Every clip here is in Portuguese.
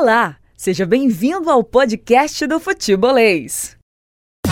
Olá, seja bem-vindo ao podcast do Futebolês.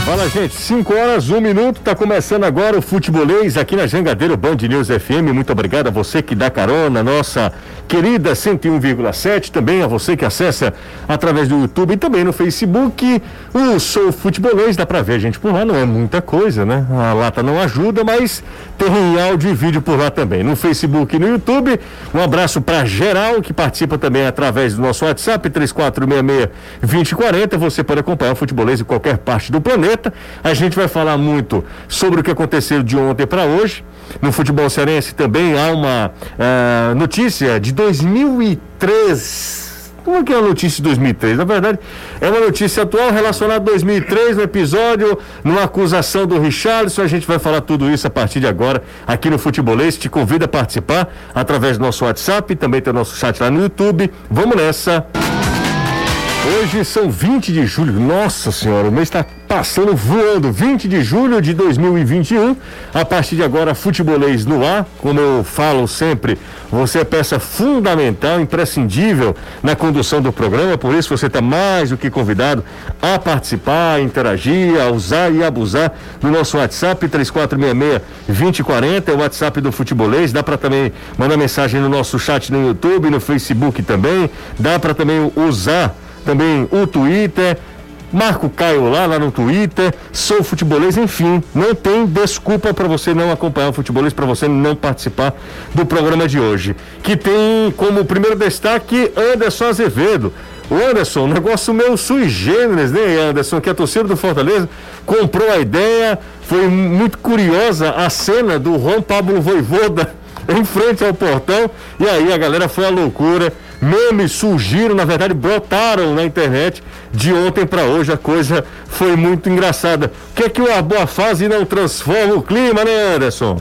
Fala, gente. 5 horas, 1 um minuto. Tá começando agora o Futebolês aqui na Jangadeiro Band News FM. Muito obrigado a você que dá carona, nossa querida 101,7. Também a você que acessa através do YouTube e também no Facebook. O Sou Futebolês, dá pra ver a gente por lá. Não é muita coisa, né? A lata não ajuda, mas tem áudio e vídeo por lá também. No Facebook e no YouTube. Um abraço para geral que participa também através do nosso WhatsApp 3466-2040. Você pode acompanhar o Futebolês em qualquer parte do planeta. A gente vai falar muito sobre o que aconteceu de ontem para hoje. No futebol cearense também há uma uh, notícia de 2003. Como que é a notícia de 2003? Na verdade, é uma notícia atual relacionada a 2003, no episódio, numa acusação do Richarlison. A gente vai falar tudo isso a partir de agora aqui no Futebolês. Te convido a participar através do nosso WhatsApp, também tem o nosso chat lá no YouTube. Vamos nessa! Hoje são 20 de julho. Nossa Senhora, o mês está passando voando. 20 de julho de 2021. A partir de agora, futebolês no ar. Como eu falo sempre, você é peça fundamental, imprescindível na condução do programa. Por isso, você está mais do que convidado a participar, a interagir, a usar e abusar do nosso WhatsApp 3466-2040. É o WhatsApp do futebolês. Dá para também mandar mensagem no nosso chat no YouTube, no Facebook também. Dá para também usar também o Twitter. Marco Caio lá, lá no Twitter, sou futebolês, enfim, não tem desculpa para você não acompanhar o futebolês, para você não participar do programa de hoje. Que tem como primeiro destaque Anderson Azevedo. O Anderson, um negócio meio sui generis, né, Anderson? Que a torcida do Fortaleza comprou a ideia, foi muito curiosa a cena do Juan Pablo Voivoda em frente ao portão, e aí a galera foi à loucura memes surgiram, na verdade brotaram na internet de ontem para hoje. A coisa foi muito engraçada. O que é que uma boa fase não transforma o clima, né, Anderson?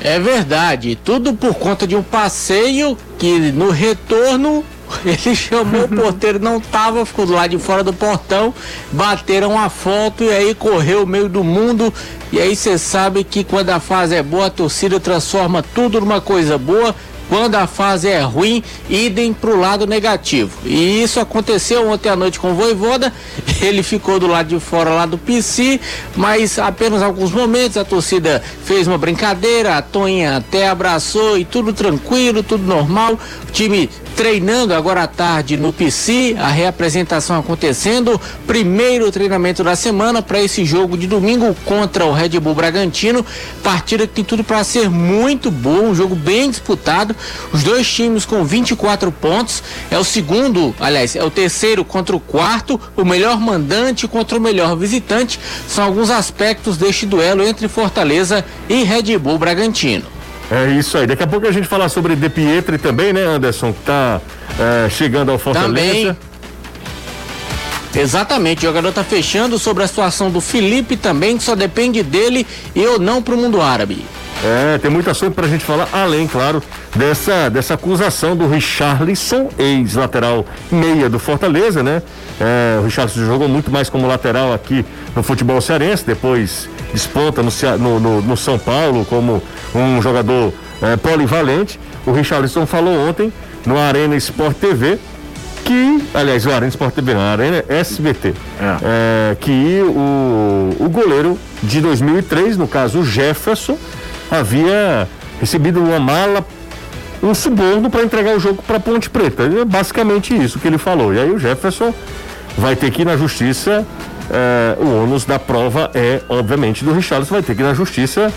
É verdade, tudo por conta de um passeio que no retorno ele chamou o porteiro, não tava, ficou do lado de fora do portão, bateram a foto e aí correu o meio do mundo. E aí você sabe que quando a fase é boa, a torcida transforma tudo numa coisa boa quando a fase é ruim, idem para o lado negativo. E isso aconteceu ontem à noite com o Voivoda. Ele ficou do lado de fora lá do PC, mas apenas alguns momentos a torcida fez uma brincadeira, a Toninha até abraçou e tudo tranquilo, tudo normal. O time treinando agora à tarde no PC, a reapresentação acontecendo, primeiro treinamento da semana para esse jogo de domingo contra o Red Bull Bragantino, partida que tem tudo para ser muito boa, um jogo bem disputado, os dois times com 24 pontos, é o segundo, aliás, é o terceiro contra o quarto, o melhor mandante contra o melhor visitante, são alguns aspectos deste duelo entre Fortaleza e Red Bull Bragantino. É isso aí. Daqui a pouco a gente falar sobre De Pietri também, né, Anderson? Que tá é, chegando ao Fortaleza. Também. Exatamente, o jogador tá fechando sobre a situação do Felipe também, que só depende dele e ou não pro mundo árabe. É, tem muito assunto pra gente falar, além, claro, dessa, dessa acusação do Richarlison, ex-lateral meia do Fortaleza, né? É, o Richarlison jogou muito mais como lateral aqui no futebol cearense, depois desponta no, no, no, no São Paulo como um jogador é, polivalente. O Richarlison falou ontem no Arena Sport TV que, aliás, o Arena Sport TV, a Arena SBT, é. É, que o, o goleiro de 2003, no caso o Jefferson, havia recebido uma mala, um suborno para entregar o jogo para Ponte Preta. É basicamente isso que ele falou. E aí o Jefferson vai ter que ir na justiça é, o ônus da prova é, obviamente, do Richarlison, vai ter que ir na justiça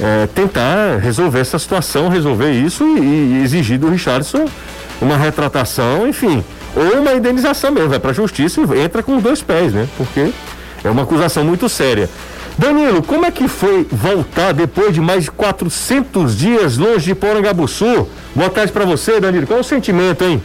é, tentar resolver essa situação, resolver isso e, e, exigir do Richardson uma retratação, enfim, ou uma indenização mesmo, vai para a justiça e entra com dois pés, né? Porque é uma acusação muito séria. Danilo, como é que foi voltar depois de mais de 400 dias longe de Porangabuçu? Boa tarde para você, Danilo. Qual é o sentimento, hein?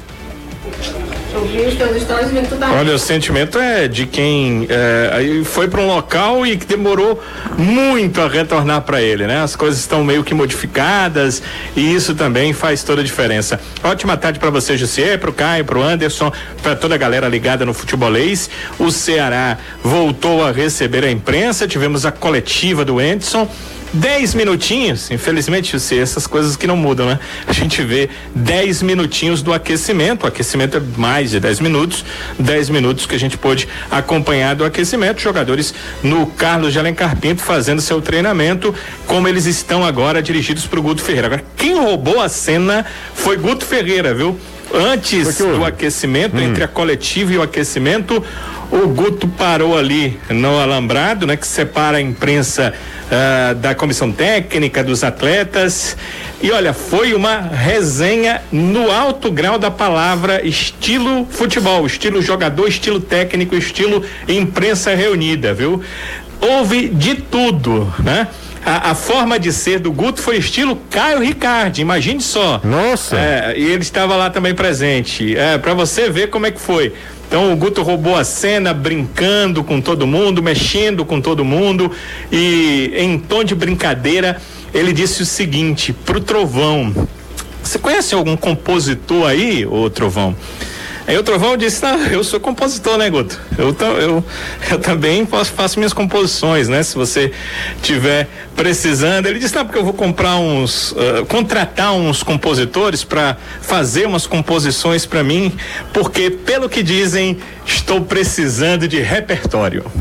Olha, o sentimento é de quem é, foi para um local e que demorou muito a retornar para ele, né? As coisas estão meio que modificadas e isso também faz toda a diferença. Ótima tarde para você, Jussier, para o Caio, para o Anderson, para toda a galera ligada no futebolês. O Ceará voltou a receber a imprensa, tivemos a coletiva do Edson 10 minutinhos, infelizmente, você, essas coisas que não mudam, né? A gente vê 10 minutinhos do aquecimento. O aquecimento é mais de 10 minutos, 10 minutos que a gente pôde acompanhar do aquecimento. Jogadores no Carlos de Alencar Pinto fazendo seu treinamento, como eles estão agora dirigidos para o Guto Ferreira. Agora, quem roubou a cena foi Guto Ferreira, viu? Antes do aquecimento, hum. entre a coletiva e o aquecimento, o Guto parou ali no alambrado, né, que separa a imprensa uh, da comissão técnica, dos atletas. E olha, foi uma resenha no alto grau da palavra, estilo futebol, estilo jogador, estilo técnico, estilo imprensa reunida, viu? Houve de tudo, né? A, a, forma de ser do Guto foi estilo Caio Ricardi, imagine só. Nossa! É, e ele estava lá também presente. É, para você ver como é que foi. Então o Guto roubou a cena, brincando com todo mundo, mexendo com todo mundo e em tom de brincadeira ele disse o seguinte pro Trovão: Você conhece algum compositor aí, ô Trovão? Aí o Trovão disse, não, eu sou compositor, né, Guto? Eu, eu, eu também faço, minhas composições, né? Se você tiver precisando. Ele disse, não, porque eu vou comprar uns, uh, contratar uns compositores para fazer umas composições para mim, porque pelo que dizem, estou precisando de repertório.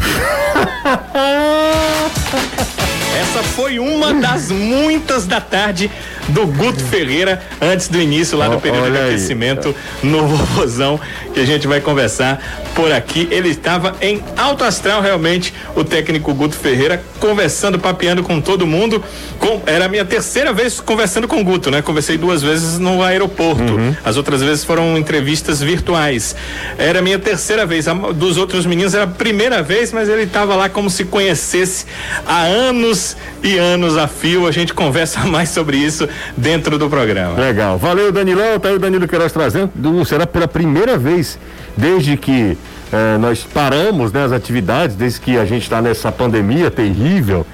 Essa foi uma das muitas da tarde do Guto Ferreira antes do início lá do período de aquecimento no Vovozão que a gente vai conversar por aqui. Ele estava em alto astral realmente, o técnico Guto Ferreira conversando, papeando com todo mundo. Com, era a minha terceira vez conversando com o Guto, né? Conversei duas vezes no aeroporto. Uhum. As outras vezes foram entrevistas virtuais. Era a minha terceira vez. A, dos outros meninos era a primeira vez, mas ele estava lá como se conhecesse há anos e anos a fio. A gente conversa mais sobre isso dentro do programa. Legal. Valeu, Danilão. Tá aí o Danilo Queiroz trazendo. Será pela primeira vez desde que eh, nós paramos né, as atividades, desde que a gente está nessa pandemia terrível.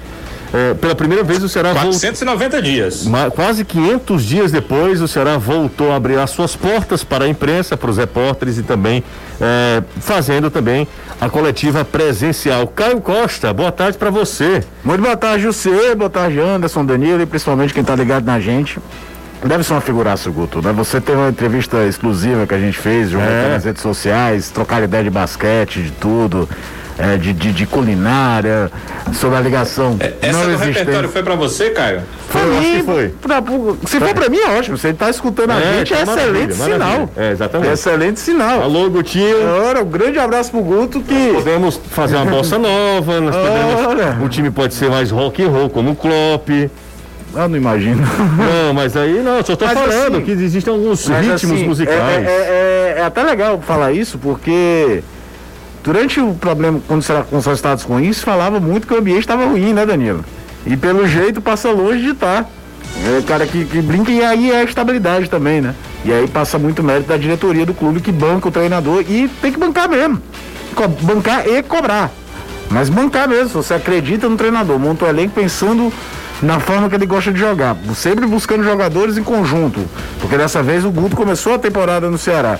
É, pela primeira vez o Ceará 490 voltou, dias. quase 500 dias depois, o Ceará voltou a abrir as suas portas para a imprensa, para os repórteres e também é, fazendo também a coletiva presencial. Caio Costa, boa tarde para você. Muito boa tarde, José, boa tarde, Anderson, Danilo e principalmente quem está ligado na gente. Deve ser uma figuraça, Guto, né? Você teve uma entrevista exclusiva que a gente fez, jogando é. nas redes sociais, trocar ideia de basquete, de tudo é, de, de, de, culinária, sobre a ligação. É, essa do existente. repertório foi para você, Caio? Foi, pra mim, foi. Pra, se for para mim, é ótimo. Você está escutando a é, gente, é tá excelente sinal. É, exatamente. É excelente sinal. Alô, Gutinho. Ora, um grande abraço pro Guto que. Nós podemos fazer uma bossa nova, nós podemos, o time pode ser mais rock and roll, como o Klopp. Ah, não imagino. Não, mas aí não, só estou falando assim, que existem alguns ritmos assim, musicais. É, é, é, é, até legal falar isso, porque Durante o problema, quando será consultados com isso, falava muito que o ambiente estava ruim, né, Danilo? E pelo jeito passa longe de estar. Tá. É cara que, que brinca e aí é a estabilidade também, né? E aí passa muito mérito da diretoria do clube que banca o treinador e tem que bancar mesmo. Bancar e cobrar. Mas bancar mesmo, você acredita no treinador, monta o elenco pensando na forma que ele gosta de jogar, sempre buscando jogadores em conjunto, porque dessa vez o Guto começou a temporada no Ceará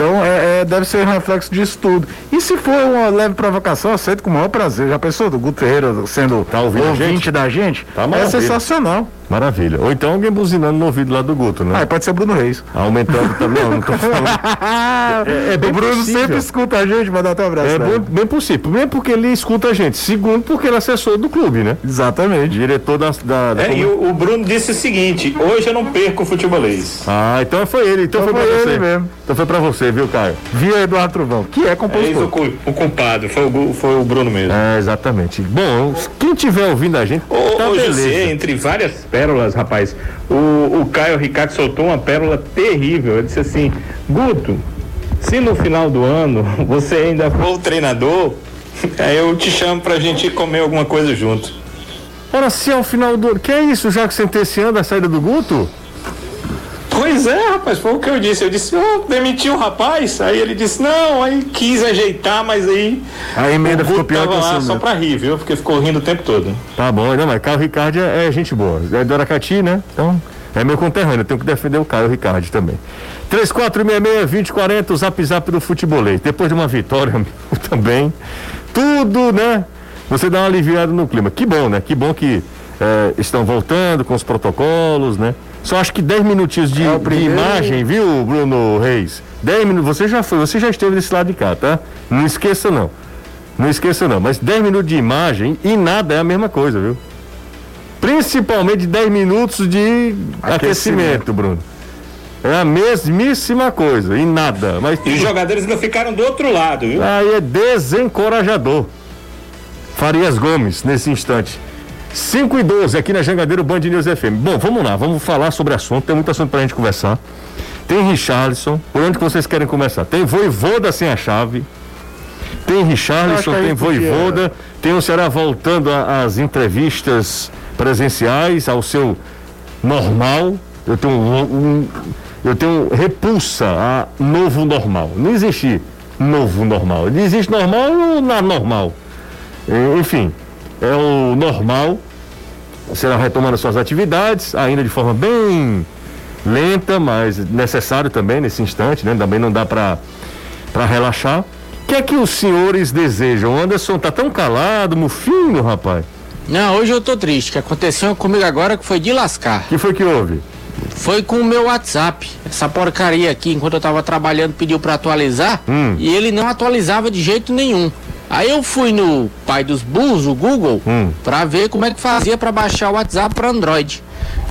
então é, é, deve ser um reflexo disso tudo. E se for uma leve provocação, aceito com o maior prazer. Já pensou do Guto Ferreira sendo tá ouvinte gente? da gente? Tá é sensacional. Maravilha. Ou então alguém buzinando no ouvido lá do Guto, né? Ah, pode ser o Bruno Reis. Aumentando também, não, não tô falando. É, é bem o Bruno possível. sempre escuta a gente, dar até um abraço. É bem, bem, possível. Primeiro porque ele escuta a gente. Segundo porque ele é assessor do clube, né? Exatamente. Diretor da. da, da é, e o, o, Bruno disse o seguinte: hoje eu não perco o futebolês. Ah, então foi ele. Então, então foi, foi pra você. mesmo. Então foi pra você, viu, Caio? Via Eduardo Trovão, que é compositor. É o, o culpado, foi o, foi o Bruno mesmo. É, exatamente. Bom, quem tiver ouvindo a gente. Ô, tá ô José, entre várias pérolas, rapaz, o, o Caio Ricardo soltou uma pérola terrível. Ele disse assim: Guto, se no final do ano você ainda for treinador, aí eu te chamo pra gente comer alguma coisa junto. Ora, se ao final do ano. Que é isso, já que sentenciando a saída do Guto? Pois é, rapaz, foi o que eu disse. Eu disse, oh, demiti o um rapaz. Aí ele disse, não, aí quis ajeitar, mas aí. A emenda ficou pior que lá só pra rir, viu? Porque ficou rindo o tempo todo. Tá bom, não, mas Caio Ricardo é, é gente boa. É do Aracati, né? Então. É meu conterrâneo, eu tenho que defender o Caio Ricardo também. 3466-2040, o zap zap do futebolês. Depois de uma vitória também, tudo, né? Você dá uma aliviada no clima. Que bom, né? Que bom que é, estão voltando com os protocolos, né? Só acho que 10 minutinhos de, É o de primeiro- imagem, viu, Bruno Reis? 10 minutos, você já foi, você já esteve desse lado de cá, tá? Não esqueça não. Não esqueça não, mas 10 minutos de imagem e nada é a mesma coisa, viu? Principalmente 10 minutos de aquecimento, Aquecimento. Bruno. É a mesmíssima coisa, e nada. Mas E os jogadores ainda ficaram do outro lado, viu? Aí é desencorajador. Farias Gomes, nesse instante. 5 e 12 aqui na Jangadeiro Band News FM. Bom, vamos lá, vamos falar sobre assunto. Tem muito assunto pra gente conversar. Tem Richarlison. Por onde que vocês querem começar? Tem Voivoda sem a chave. Tem Richarlison, tem podia- Voivoda. Tem o Ceará voltando às entrevistas presenciais, ao seu normal. Eu tenho um, um- eu tenho repulsa a novo normal. Não existe novo normal. Existe normal ou na normal. Eh, Enfim, é o normal. Será retomando suas atividades, ainda de forma bem lenta, mas necessário também nesse instante, né? Também não dá para para relaxar. O que é que os senhores desejam? O Anderson tá tão calado, mofinho, rapaz. Não, hoje eu tô triste. O que aconteceu comigo agora que foi de lascar. O que foi que houve? Foi com o meu WhatsApp. Essa porcaria aqui, enquanto eu tava trabalhando, pediu pra atualizar Hum. e ele não atualizava de jeito nenhum. Aí eu fui no pai dos burros, o Google, Hum. pra ver como é que fazia pra baixar o WhatsApp pra Android.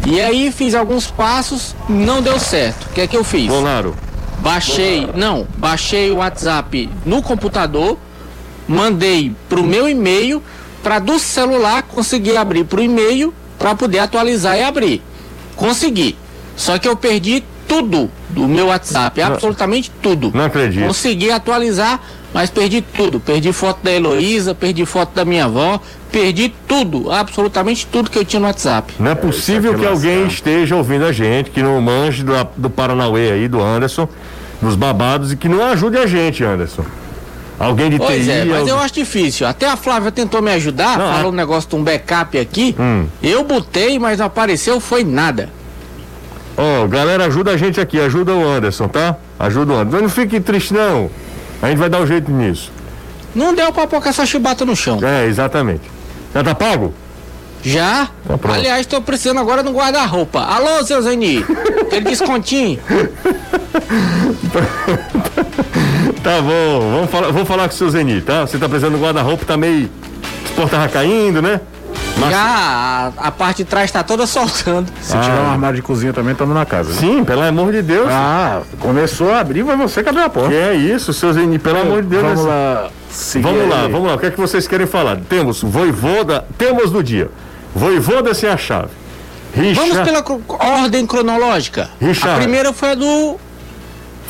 E aí fiz alguns passos, não deu certo. O que é que eu fiz? Bolaro. Baixei, não, baixei o WhatsApp no computador, mandei pro meu e-mail para do celular conseguir abrir pro e-mail para poder atualizar e abrir. Consegui. Só que eu perdi tudo do meu WhatsApp, absolutamente tudo. Não acredito. Consegui atualizar, mas perdi tudo. Perdi foto da Heloísa, perdi foto da minha avó, perdi tudo, absolutamente tudo que eu tinha no WhatsApp. Não é possível Isso que é alguém esteja ouvindo a gente, que não manje do, do Paranauê aí, do Anderson, dos babados, e que não ajude a gente, Anderson. Alguém de Pois TI. é, mas alguém- eu acho difícil. Até a Flávia tentou me ajudar, Não, falou a- um negócio de um backup aqui. Hum. Eu botei, mas não apareceu, foi nada. Ó, galera, ajuda a gente aqui, ajuda o Anderson, tá? Ajuda o Anderson. Não fique triste, não. A gente vai dar um jeito nisso. Não deu pra pôr essa chibata no chão. É, exatamente. Já tá pago? Já? Tá pronto. Aliás, tô precisando agora de um guarda-roupa. Alô, seu Zeni? Aquele descontinho. Tá bom, vamos falar, vou falar com o seu Zeni, tá? Você tá precisando do guarda-roupa, tá meio. Os porta tava caindo, né? Mas- Já a, a parte de trás tá toda soltando. Se tiver um armário de cozinha também, estamos na casa. viu? Sim, pelo amor de Deus. Ah, começou a abrir, vai você que abriu a porta. Que é isso, seu Zeni, pelo amor de Deus. Vamos lá. seguir Vamos lá, aí. vamos lá. O que é que vocês querem falar? Temos Voivoda, temos do dia. Voivoda sem a chave. Richard, Vamos pela ordem cronológica. Richard. A primeira foi a do.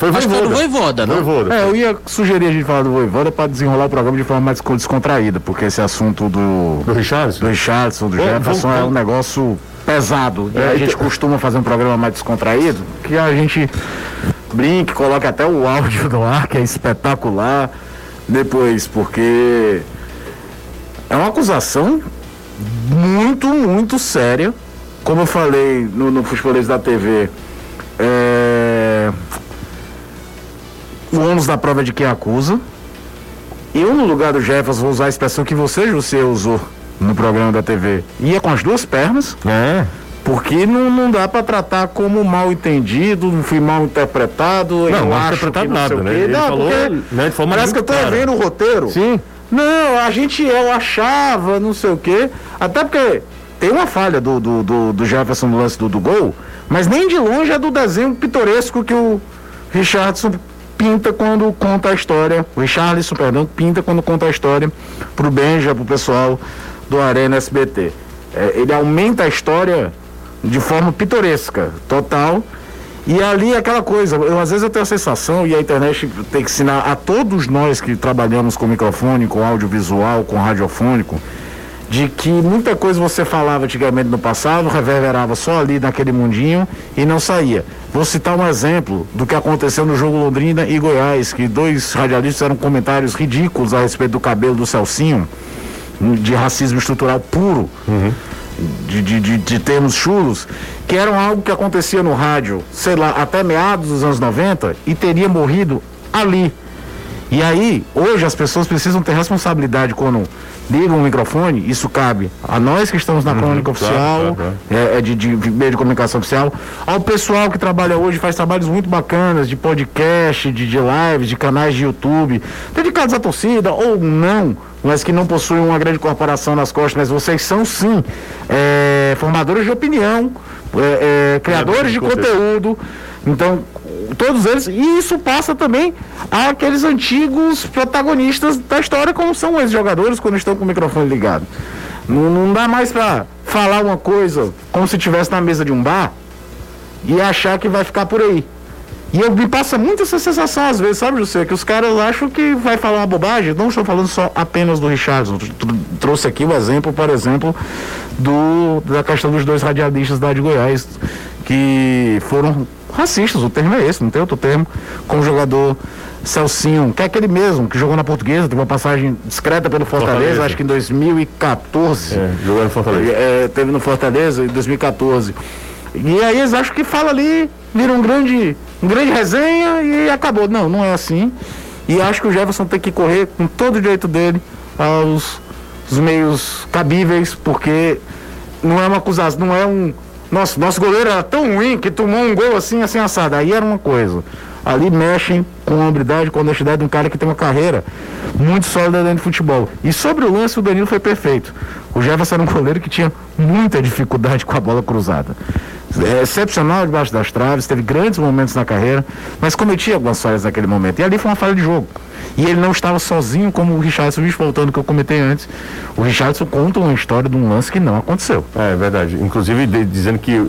Foi Acho que foi Voivoda. do Voivoda, não? Voivoda. É, eu ia sugerir a gente falar do Voivoda para desenrolar o programa de forma mais descontraída, porque esse assunto do, Do Richard? do Richardson, do Jefferson é um negócio pesado. E É, a gente então- costuma fazer um programa mais descontraído, que a gente brinque, coloque até o áudio do ar, que é espetacular, depois, porque é uma acusação muito, muito séria. Como eu falei no, no Futebolês da TV, é, o ônus da prova é de quem acusa. Eu, no lugar do Jefferson, vou usar a expressão que você, José, usou no programa da TV. Ia com as duas pernas, É. porque não, não dá para tratar como mal entendido, não fui mal interpretado. Não, acho interpretado não nada, né? Ele Não, falou, porque né, de forma Parece que eu tô vendo o roteiro. Sim. Não, a gente, eu achava, não sei o quê. Até porque tem uma falha do, do, do, do Jefferson no lance do, do gol, mas nem de longe é do desenho pitoresco que o Richardson pinta quando conta a história. O Richarlison, perdão, pinta quando conta a história pro Benja, pro pessoal do Arena SBT. É, ele aumenta a história de forma pitoresca, total. E ali é aquela coisa, eu, às vezes eu tenho a sensação, e a internet tem que ensinar a todos nós que trabalhamos com microfone, com audiovisual, com radiofônico, de que muita coisa você falava antigamente no passado, reverberava só ali naquele mundinho e não saía. Vou citar um exemplo do que aconteceu no jogo Londrina e Goiás, que dois radialistas fizeram comentários ridículos a respeito do cabelo do Celcinho, de racismo estrutural puro de, de, de, de termos chulos, que eram algo que acontecia no rádio, sei lá, até meados dos anos 90 e teria morrido ali. E aí, hoje as pessoas precisam ter responsabilidade quando ligam o microfone, isso cabe a nós que estamos na crônica claro, oficial, claro, é, é de, de, de meio de comunicação oficial, ao pessoal que trabalha hoje, faz trabalhos muito bacanas de podcast, de, de lives, de canais de YouTube, dedicados à torcida ou não, mas que não possuem uma grande corporação nas costas, mas vocês são sim é, formadores de opinião, é, é, criadores de conteúdo. Então, todos eles, e isso passa também àqueles antigos protagonistas da história, como são esses jogadores quando estão com o microfone ligado. Não, não dá mais para falar uma coisa como se estivesse na mesa de um bar e achar que vai ficar por aí. E eu, me passa muito essa sensação às vezes, sabe, José? Que os caras acham que vai falar uma bobagem. Não estou falando só apenas do Richardson. Trouxe aqui o exemplo, por exemplo, do, da questão dos dois radialistas da de Goiás, que foram racistas, o termo é esse, não tem outro termo, com o jogador Celcinho, que é aquele mesmo, que jogou na portuguesa, teve uma passagem discreta pelo Fortaleza, Fortaleza. acho que em 2014. É, jogou no Fortaleza. É, teve no Fortaleza em 2014. E aí eles acham que fala ali, vira um grande, um grande resenha e acabou. Não, não é assim. E acho que o Jefferson tem que correr com todo o direito dele aos os meios cabíveis, porque não é uma acusação, não é um. Nossa, nosso goleiro era tão ruim que tomou um gol assim, assim, assado. Aí era uma coisa. Ali mexem com a hombridade, com a honestidade de um cara que tem uma carreira muito sólida dentro de futebol. E sobre o lance, o Danilo foi perfeito. O Jefferson era um goleiro que tinha muita dificuldade com a bola cruzada. É excepcional debaixo das traves, teve grandes momentos na carreira, mas cometia algumas falhas naquele momento. E ali foi uma falha de jogo. E ele não estava sozinho, como o Richardson, voltando que eu comentei antes. O Richardson conta uma história de um lance que não aconteceu. É verdade. Inclusive de- dizendo que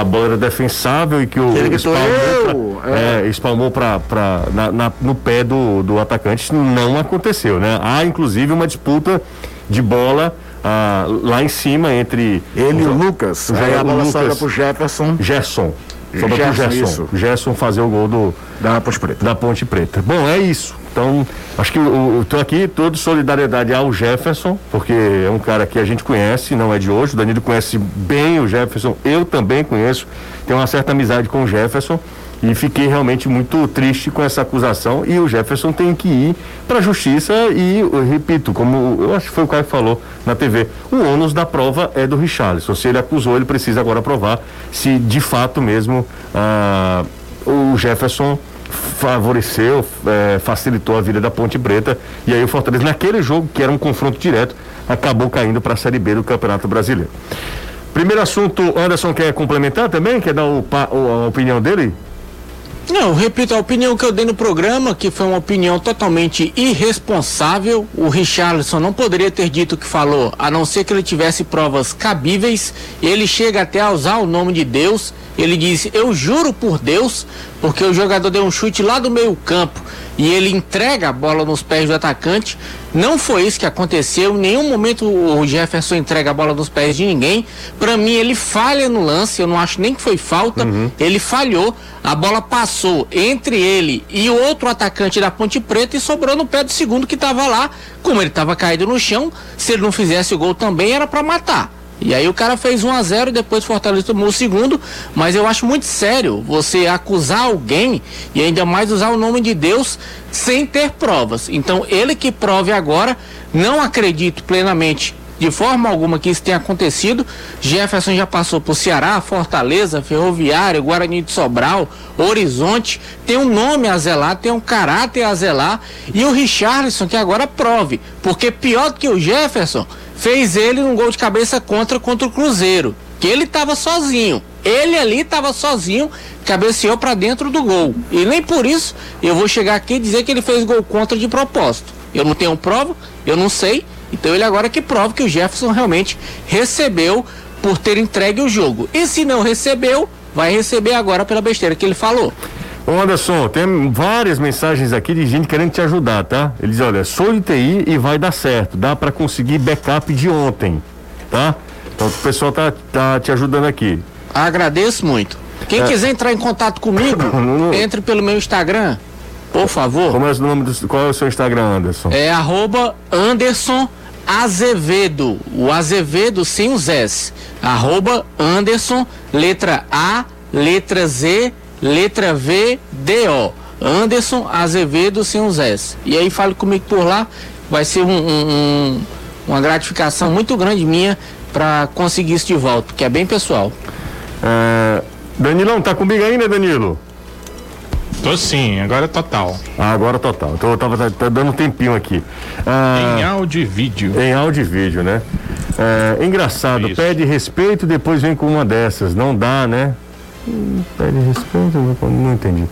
a bola era defensável e que o Ele gritou, espalmou pra- "Eu!" é, espalmou pra, pra, na, na- no pé do, do atacante. Isso não aconteceu, né? Há inclusive uma disputa de bola ah, lá em cima entre Ele e o Lucas, É, aí a o bola Lucas. sobra pro Jefferson Gerson. Sobra pro Gerson, Gerson. isso. Gerson fazer o gol do, da Ponte Preta. da Ponte Preta. Bom, é isso. Então, acho que eu estou aqui todo solidariedade ao Jefferson, porque é um cara que a gente conhece, não é de hoje. O Danilo conhece bem o Jefferson, eu também conheço, tenho uma certa amizade com o Jefferson. E fiquei realmente muito triste com essa acusação. E o Jefferson tem que ir para a justiça. E repito, como eu acho que foi o cara que falou na TV, o ônus da prova é do Richarlison. Se ele acusou, ele precisa agora provar se de fato mesmo ah, o Jefferson favoreceu, eh, facilitou a vida da Ponte Preta. E aí o Fortaleza, naquele jogo, que era um confronto direto, acabou caindo para a Série B do Campeonato Brasileiro. Primeiro assunto, Anderson quer complementar também? Quer dar o o- a opinião dele? Não, repito, a opinião que eu dei no programa, que foi uma opinião totalmente irresponsável. O Richarlison não poderia ter dito o que falou, a não ser que ele tivesse provas cabíveis. Ele chega até a usar o nome de Deus. Ele disse: Eu juro por Deus, porque o jogador deu um chute lá do meio-campo e ele entrega a bola nos pés do atacante. Não foi isso que aconteceu. Em nenhum momento o Jefferson entrega a bola nos pés de ninguém. Para mim, ele falha no lance. Eu não acho nem que foi falta. Ele falhou. A bola passou entre ele e o outro atacante da Ponte Preta e sobrou no pé do segundo que estava lá. Como ele estava caído no chão, se ele não fizesse o gol também era para matar. E aí o cara fez 1 a 0 e depois Fortaleza tomou o segundo, mas eu acho muito sério você acusar alguém e ainda mais usar o nome de Deus sem ter provas. Então ele que prove agora, não acredito plenamente de forma alguma que isso tenha acontecido. Jefferson já passou por Ceará, Fortaleza, Ferroviário, Guarani de Sobral, Horizonte, tem um nome a zelar, tem um caráter a zelar, e o Richarlison que agora prove, porque pior do que o Jefferson, fez ele num gol de cabeça contra contra o Cruzeiro, que ele estava sozinho. Ele ali estava sozinho, cabeceou para dentro do gol. E nem por isso eu vou chegar aqui e dizer que ele fez gol contra de propósito. Eu não tenho prova, eu não sei. Então ele agora que prova que o Jefferson realmente recebeu por ter entregue o jogo. E se não recebeu, vai receber agora pela besteira que ele falou. Ô Anderson, tem várias mensagens aqui de gente querendo te ajudar, tá? Ele diz, olha, sou de TI e vai dar certo. Dá para conseguir backup de ontem, tá? Então o pessoal tá, tá te ajudando aqui. Agradeço muito. Quem É. quiser entrar em contato comigo, entre pelo meu Instagram, por favor. Como é o nome do, qual é o seu Instagram, Anderson? É arroba Anderson Azevedo. O Azevedo sem os S. Arroba Anderson, letra A, letra Z, letra V, D, O. Anderson Azevedo sem os S. E aí fale comigo por lá. Vai ser um, um- um- uma gratificação muito grande minha para conseguir isso de volta, porque é bem pessoal. É, Danilão, tá comigo ainda, Danilo? Tô sim, agora é total. Ah, agora total. Então eu tava tá, tá dando um tempinho aqui. Ah, em áudio e vídeo. Em áudio e vídeo, né? É, engraçado, Isso. pede respeito depois vem com uma dessas. Não dá, né? Pede respeito, não entendi.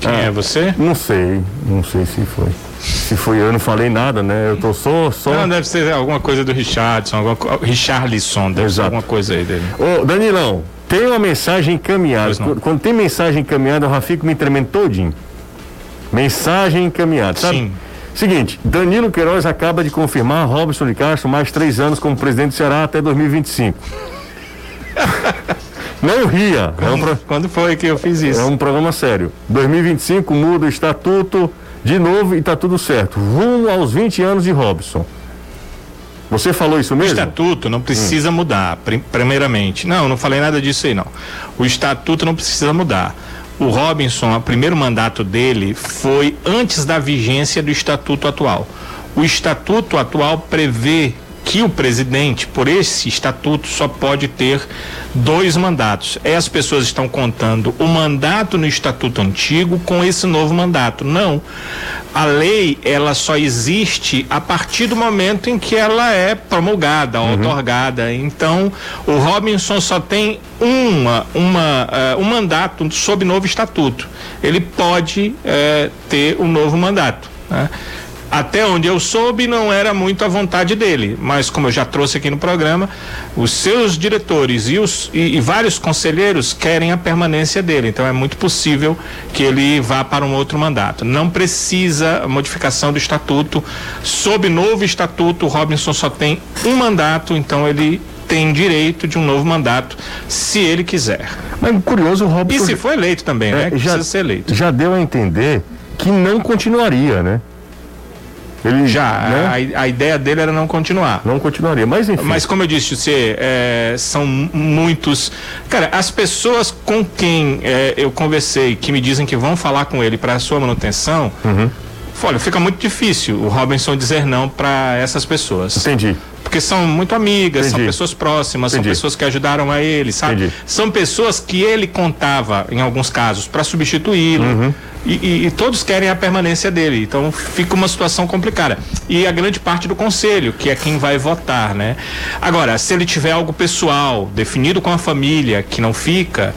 Quem ah, é você? Não sei, não sei se foi. Se foi eu, não falei nada, né? Eu tô só. só... Não, deve ser alguma coisa do Richardson, alguma Richarlison, deve Exato. ser alguma coisa aí dele. Ô, Danilão, tem uma mensagem encaminhada. Quando tem mensagem encaminhada, eu já fico me tremendo todinho. Mensagem encaminhada, sabe? Sim. Seguinte, Danilo Queiroz acaba de confirmar Robson de Castro mais três anos como presidente do Ceará até 2025. Não ria. Quando, é um pro... quando foi que eu fiz isso? É um programa sério. 2025 muda o estatuto de novo e tá tudo certo. Rumo aos 20 anos de Robson. Você falou isso mesmo? O estatuto não precisa hum. mudar, primeiramente. Não, não falei nada disso aí, não. O estatuto não precisa mudar. O Robinson, o primeiro mandato dele foi antes da vigência do estatuto atual. O estatuto atual prevê que o presidente, por esse estatuto, só pode ter dois mandatos. É, as pessoas estão contando o mandato no estatuto antigo com esse novo mandato. Não. A lei, ela só existe a partir do momento em que ela é promulgada, uhum. otorgada. Então, o Robinson só tem uma, uma, uh, um mandato sob novo estatuto. Ele pode uh, ter um novo mandato. Né? Até onde eu soube, não era muito a vontade dele, mas como eu já trouxe aqui no programa, os seus diretores e, os, e, e vários conselheiros querem a permanência dele, então é muito possível que ele vá para um outro mandato. Não precisa modificação do estatuto. Sob novo estatuto, o Robinson só tem um mandato, então ele tem direito de um novo mandato, se ele quiser. Mas curioso, o Robinson. E se for eleito também, é, né? já, precisa ser eleito. Já deu a entender que não continuaria, né? Ele já, né? a, a, ideia dele era não continuar. Não continuaria, mas enfim. Mas como eu disse, você, é, são muitos. Cara, as pessoas com quem é, eu conversei que me dizem que vão falar com ele para a sua manutenção, uhum. olha, fica muito difícil o Robinson dizer não para essas pessoas. Entendi porque são muito amigas, Entendi. são pessoas próximas, Entendi. são pessoas que ajudaram a ele, sabe? Entendi. São pessoas que ele contava, em alguns casos, para substituí-lo. Uhum. E, e, e, todos querem a permanência dele. Então fica uma situação complicada. E a grande parte do conselho, que é quem vai votar, né? Agora, se ele tiver algo pessoal, definido com a família, que não fica,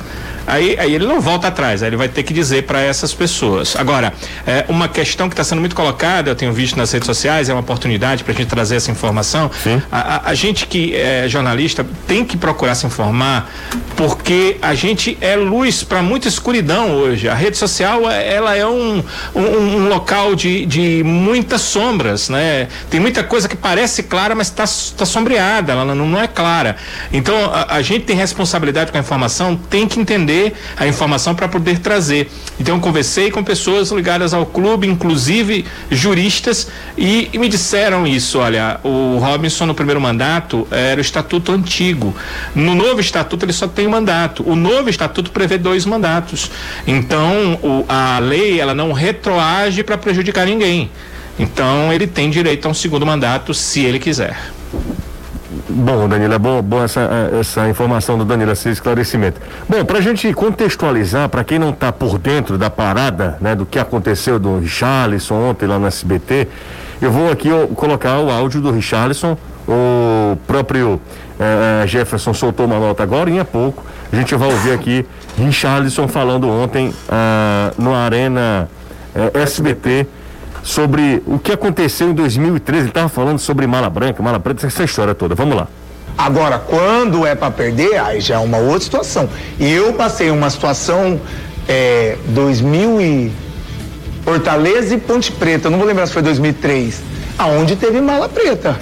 Aí, aí ele não volta atrás, aí ele vai ter que dizer para essas pessoas. Agora, é, uma questão que está sendo muito colocada, eu tenho visto nas redes sociais, é uma oportunidade para a gente trazer essa informação. A, a, a, gente que é jornalista tem que procurar se informar, porque a gente é luz para muita escuridão hoje. A rede social ela é um, um, um local de, de muitas sombras, né? Tem muita coisa que parece clara, mas está tá sombreada, ela não, não é clara. Então a, a gente tem responsabilidade com a informação, tem que entender a informação para poder trazer. Então eu conversei com pessoas ligadas ao clube, inclusive juristas, e, e me disseram isso. Olha, o Robinson no primeiro mandato era o estatuto antigo. No novo estatuto ele só tem um mandato. O novo estatuto prevê dois mandatos. Então o, a lei ela não retroage para prejudicar ninguém. Então ele tem direito a um segundo mandato se ele quiser. Bom, Danilo, é bom, bom essa, é, essa informação do Danilo, esse esclarecimento. Bom, para a gente contextualizar, para quem não está por dentro da parada, né, do que aconteceu do Richarlison ontem lá no SBT, eu vou aqui colocar o áudio do Richarlison, o próprio é, Jefferson soltou uma nota agora, em pouco, a gente vai ouvir aqui Richarlison falando ontem ah, no Arena é, SBT sobre o que aconteceu em 2013. Ele estava falando sobre Mala Branca, Mala Branca, essa história toda. Vamos lá. Agora, quando é para perder, aí já é uma outra situação. E eu passei uma situação é, 2000 e Fortaleza e Ponte Preta, não vou lembrar se foi 2003, aonde teve mala preta.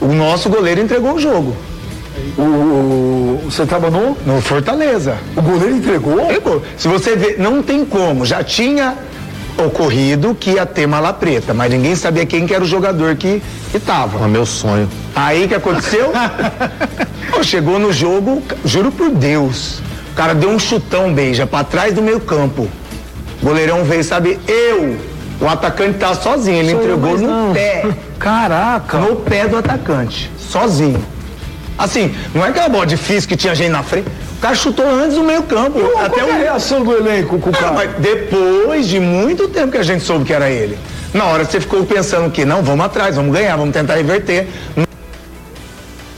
O nosso goleiro entregou o jogo. O, o, você estava no? No Fortaleza. O goleiro entregou? Entregou. Se você ver, não tem como. Já tinha ocorrido que ia ter mala preta, mas ninguém sabia quem que era o jogador que, que tava. É meu sonho. Aí que aconteceu? Pô, chegou no jogo, juro por Deus, o cara deu um chutão, beija, pra trás do meio campo. O goleirão veio, sabe, eu, O atacante tá sozinho, ele Sou entregou no não. pé. Caraca. No pé do atacante, sozinho. Assim, não é aquela bola difícil que tinha gente na frente. O cara chutou antes do meio campo. Até é a o reação do elenco com o cara? mas depois de muito tempo que a gente soube que era ele. Na hora você ficou pensando que não, vamos atrás, vamos ganhar, vamos tentar reverter.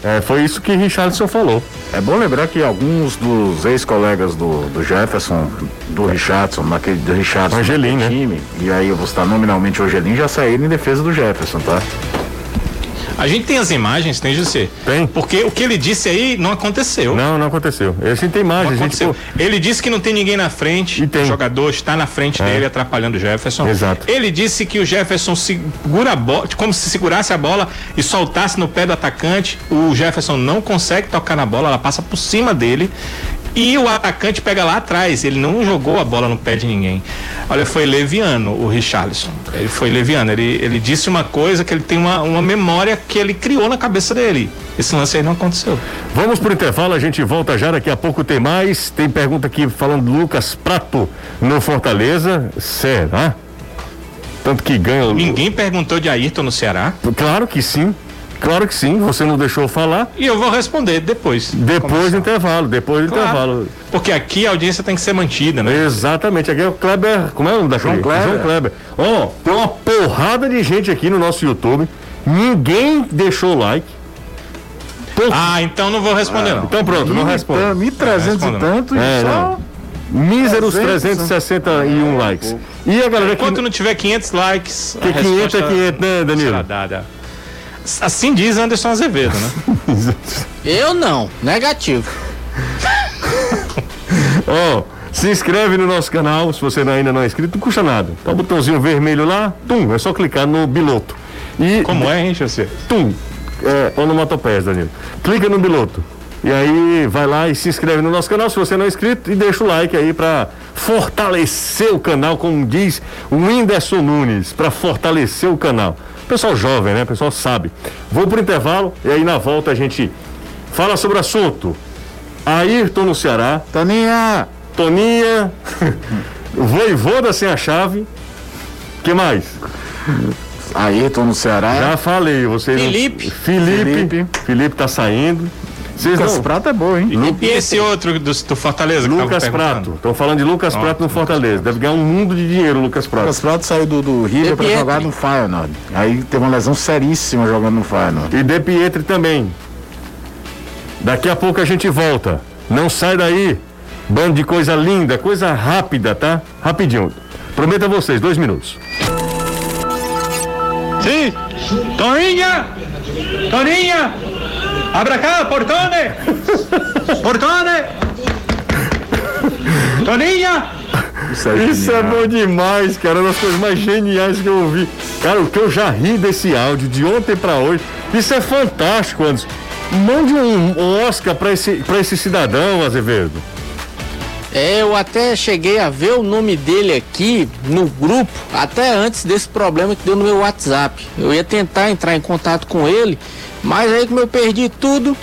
É, foi isso que Richardson falou. É bom lembrar que alguns dos ex-colegas do, do Jefferson, do Richardson, naquele do Richardson Angelim, né? time, e aí eu vou citar nominalmente o Angelim, já saíram em defesa do Jefferson, tá? A gente tem as imagens, tem, José? Tem. Porque o que ele disse aí não aconteceu. Não, não aconteceu. Esse tem Não imagem, a gente. aconteceu. Ele disse que não tem ninguém na frente. E tem. O jogador está na frente É. dele, atrapalhando o Jefferson. Exato. Ele disse que o Jefferson segura a bola, como se segurasse a bola e soltasse no pé do atacante. O Jefferson não consegue tocar na bola, ela passa por cima dele. E o atacante pega lá atrás. Ele não jogou a bola no pé de ninguém. Olha, foi leviano o Richarlison. Ele foi leviano. Ele, ele disse uma coisa que ele tem uma, uma memória que ele criou na cabeça dele. Esse lance aí não aconteceu. Vamos pro intervalo, a gente volta já, daqui a pouco tem mais. Tem pergunta aqui falando do Lucas Prato no Fortaleza. Será? Tanto que ganha. Ninguém perguntou de Ayrton no Ceará. Claro que sim. Claro que sim. Você não deixou falar. E eu vou responder depois. Depois do intervalo, depois do Claro. intervalo. Porque aqui a audiência tem que ser mantida, né? Exatamente, aqui é o Kleber. Como é o nome daquele? João Kleber. João Kleber. Ó, tem uma porrada de gente aqui no nosso YouTube. Ninguém deixou o like. Pouco- Ah, então não vou responder, não. então pronto, não responde. 1.300 responda, e tanto e É, só. não. Míseros 300, 361 likes. E a galera que. Enquanto não tiver 500 likes, Que a 500 é resposta 500, né, Danilo? será dada. Assim diz Anderson Azevedo, né? Eu não, negativo. Ó, se inscreve no nosso canal, se você ainda não é inscrito, não custa nada. Tá o botãozinho vermelho lá, tum, é só clicar no biloto. E Como é, hein, José? tum, é, onomatopeias, Danilo. Clica no biloto. E aí vai lá e se inscreve no nosso canal, se você não é inscrito, e deixa o like aí pra fortalecer o canal, como diz o Whindersson Nunes, pra fortalecer o canal. Pessoal jovem, né? Pessoal sabe. Vou pro intervalo e aí na volta a gente fala sobre o assunto. Ayrton no Ceará, Toninha! Toninha, Voivoda sem a chave. que mais? Ayrton no Ceará. Já falei, vocês. não- Felipe. Felipe. Felipe. Felipe tá saindo. Lucas não. Prato é bom, hein? E esse outro do, do Fortaleza Lucas Prato. Estão falando de Lucas Prato no Fortaleza. Deve ganhar um mundo de dinheiro, Lucas Prato. Lucas Prato saiu do, do River Pietri. jogar no Feyenoord. Aí teve uma lesão seríssima jogando no Feyenoord. E De Pietri também. Daqui a pouco a gente volta. Não sai daí. Bando de coisa linda, coisa rápida, tá? Rapidinho. Prometo a vocês, dois minutos. Sim, Toninha, Toninha, abra cá, portone, portone, Toninha, Isso é, Isso é bom demais, cara. Uma das coisas mais geniais que eu ouvi. Cara, o que eu já ri desse áudio de ontem pra hoje. Isso é fantástico, Anderson. Mande um Oscar pra esse, pra esse cidadão, Azevedo. É, eu até cheguei a ver o nome dele aqui no grupo, até antes desse problema que deu no meu WhatsApp. Eu ia tentar entrar em contato com ele, mas aí como eu perdi tudo,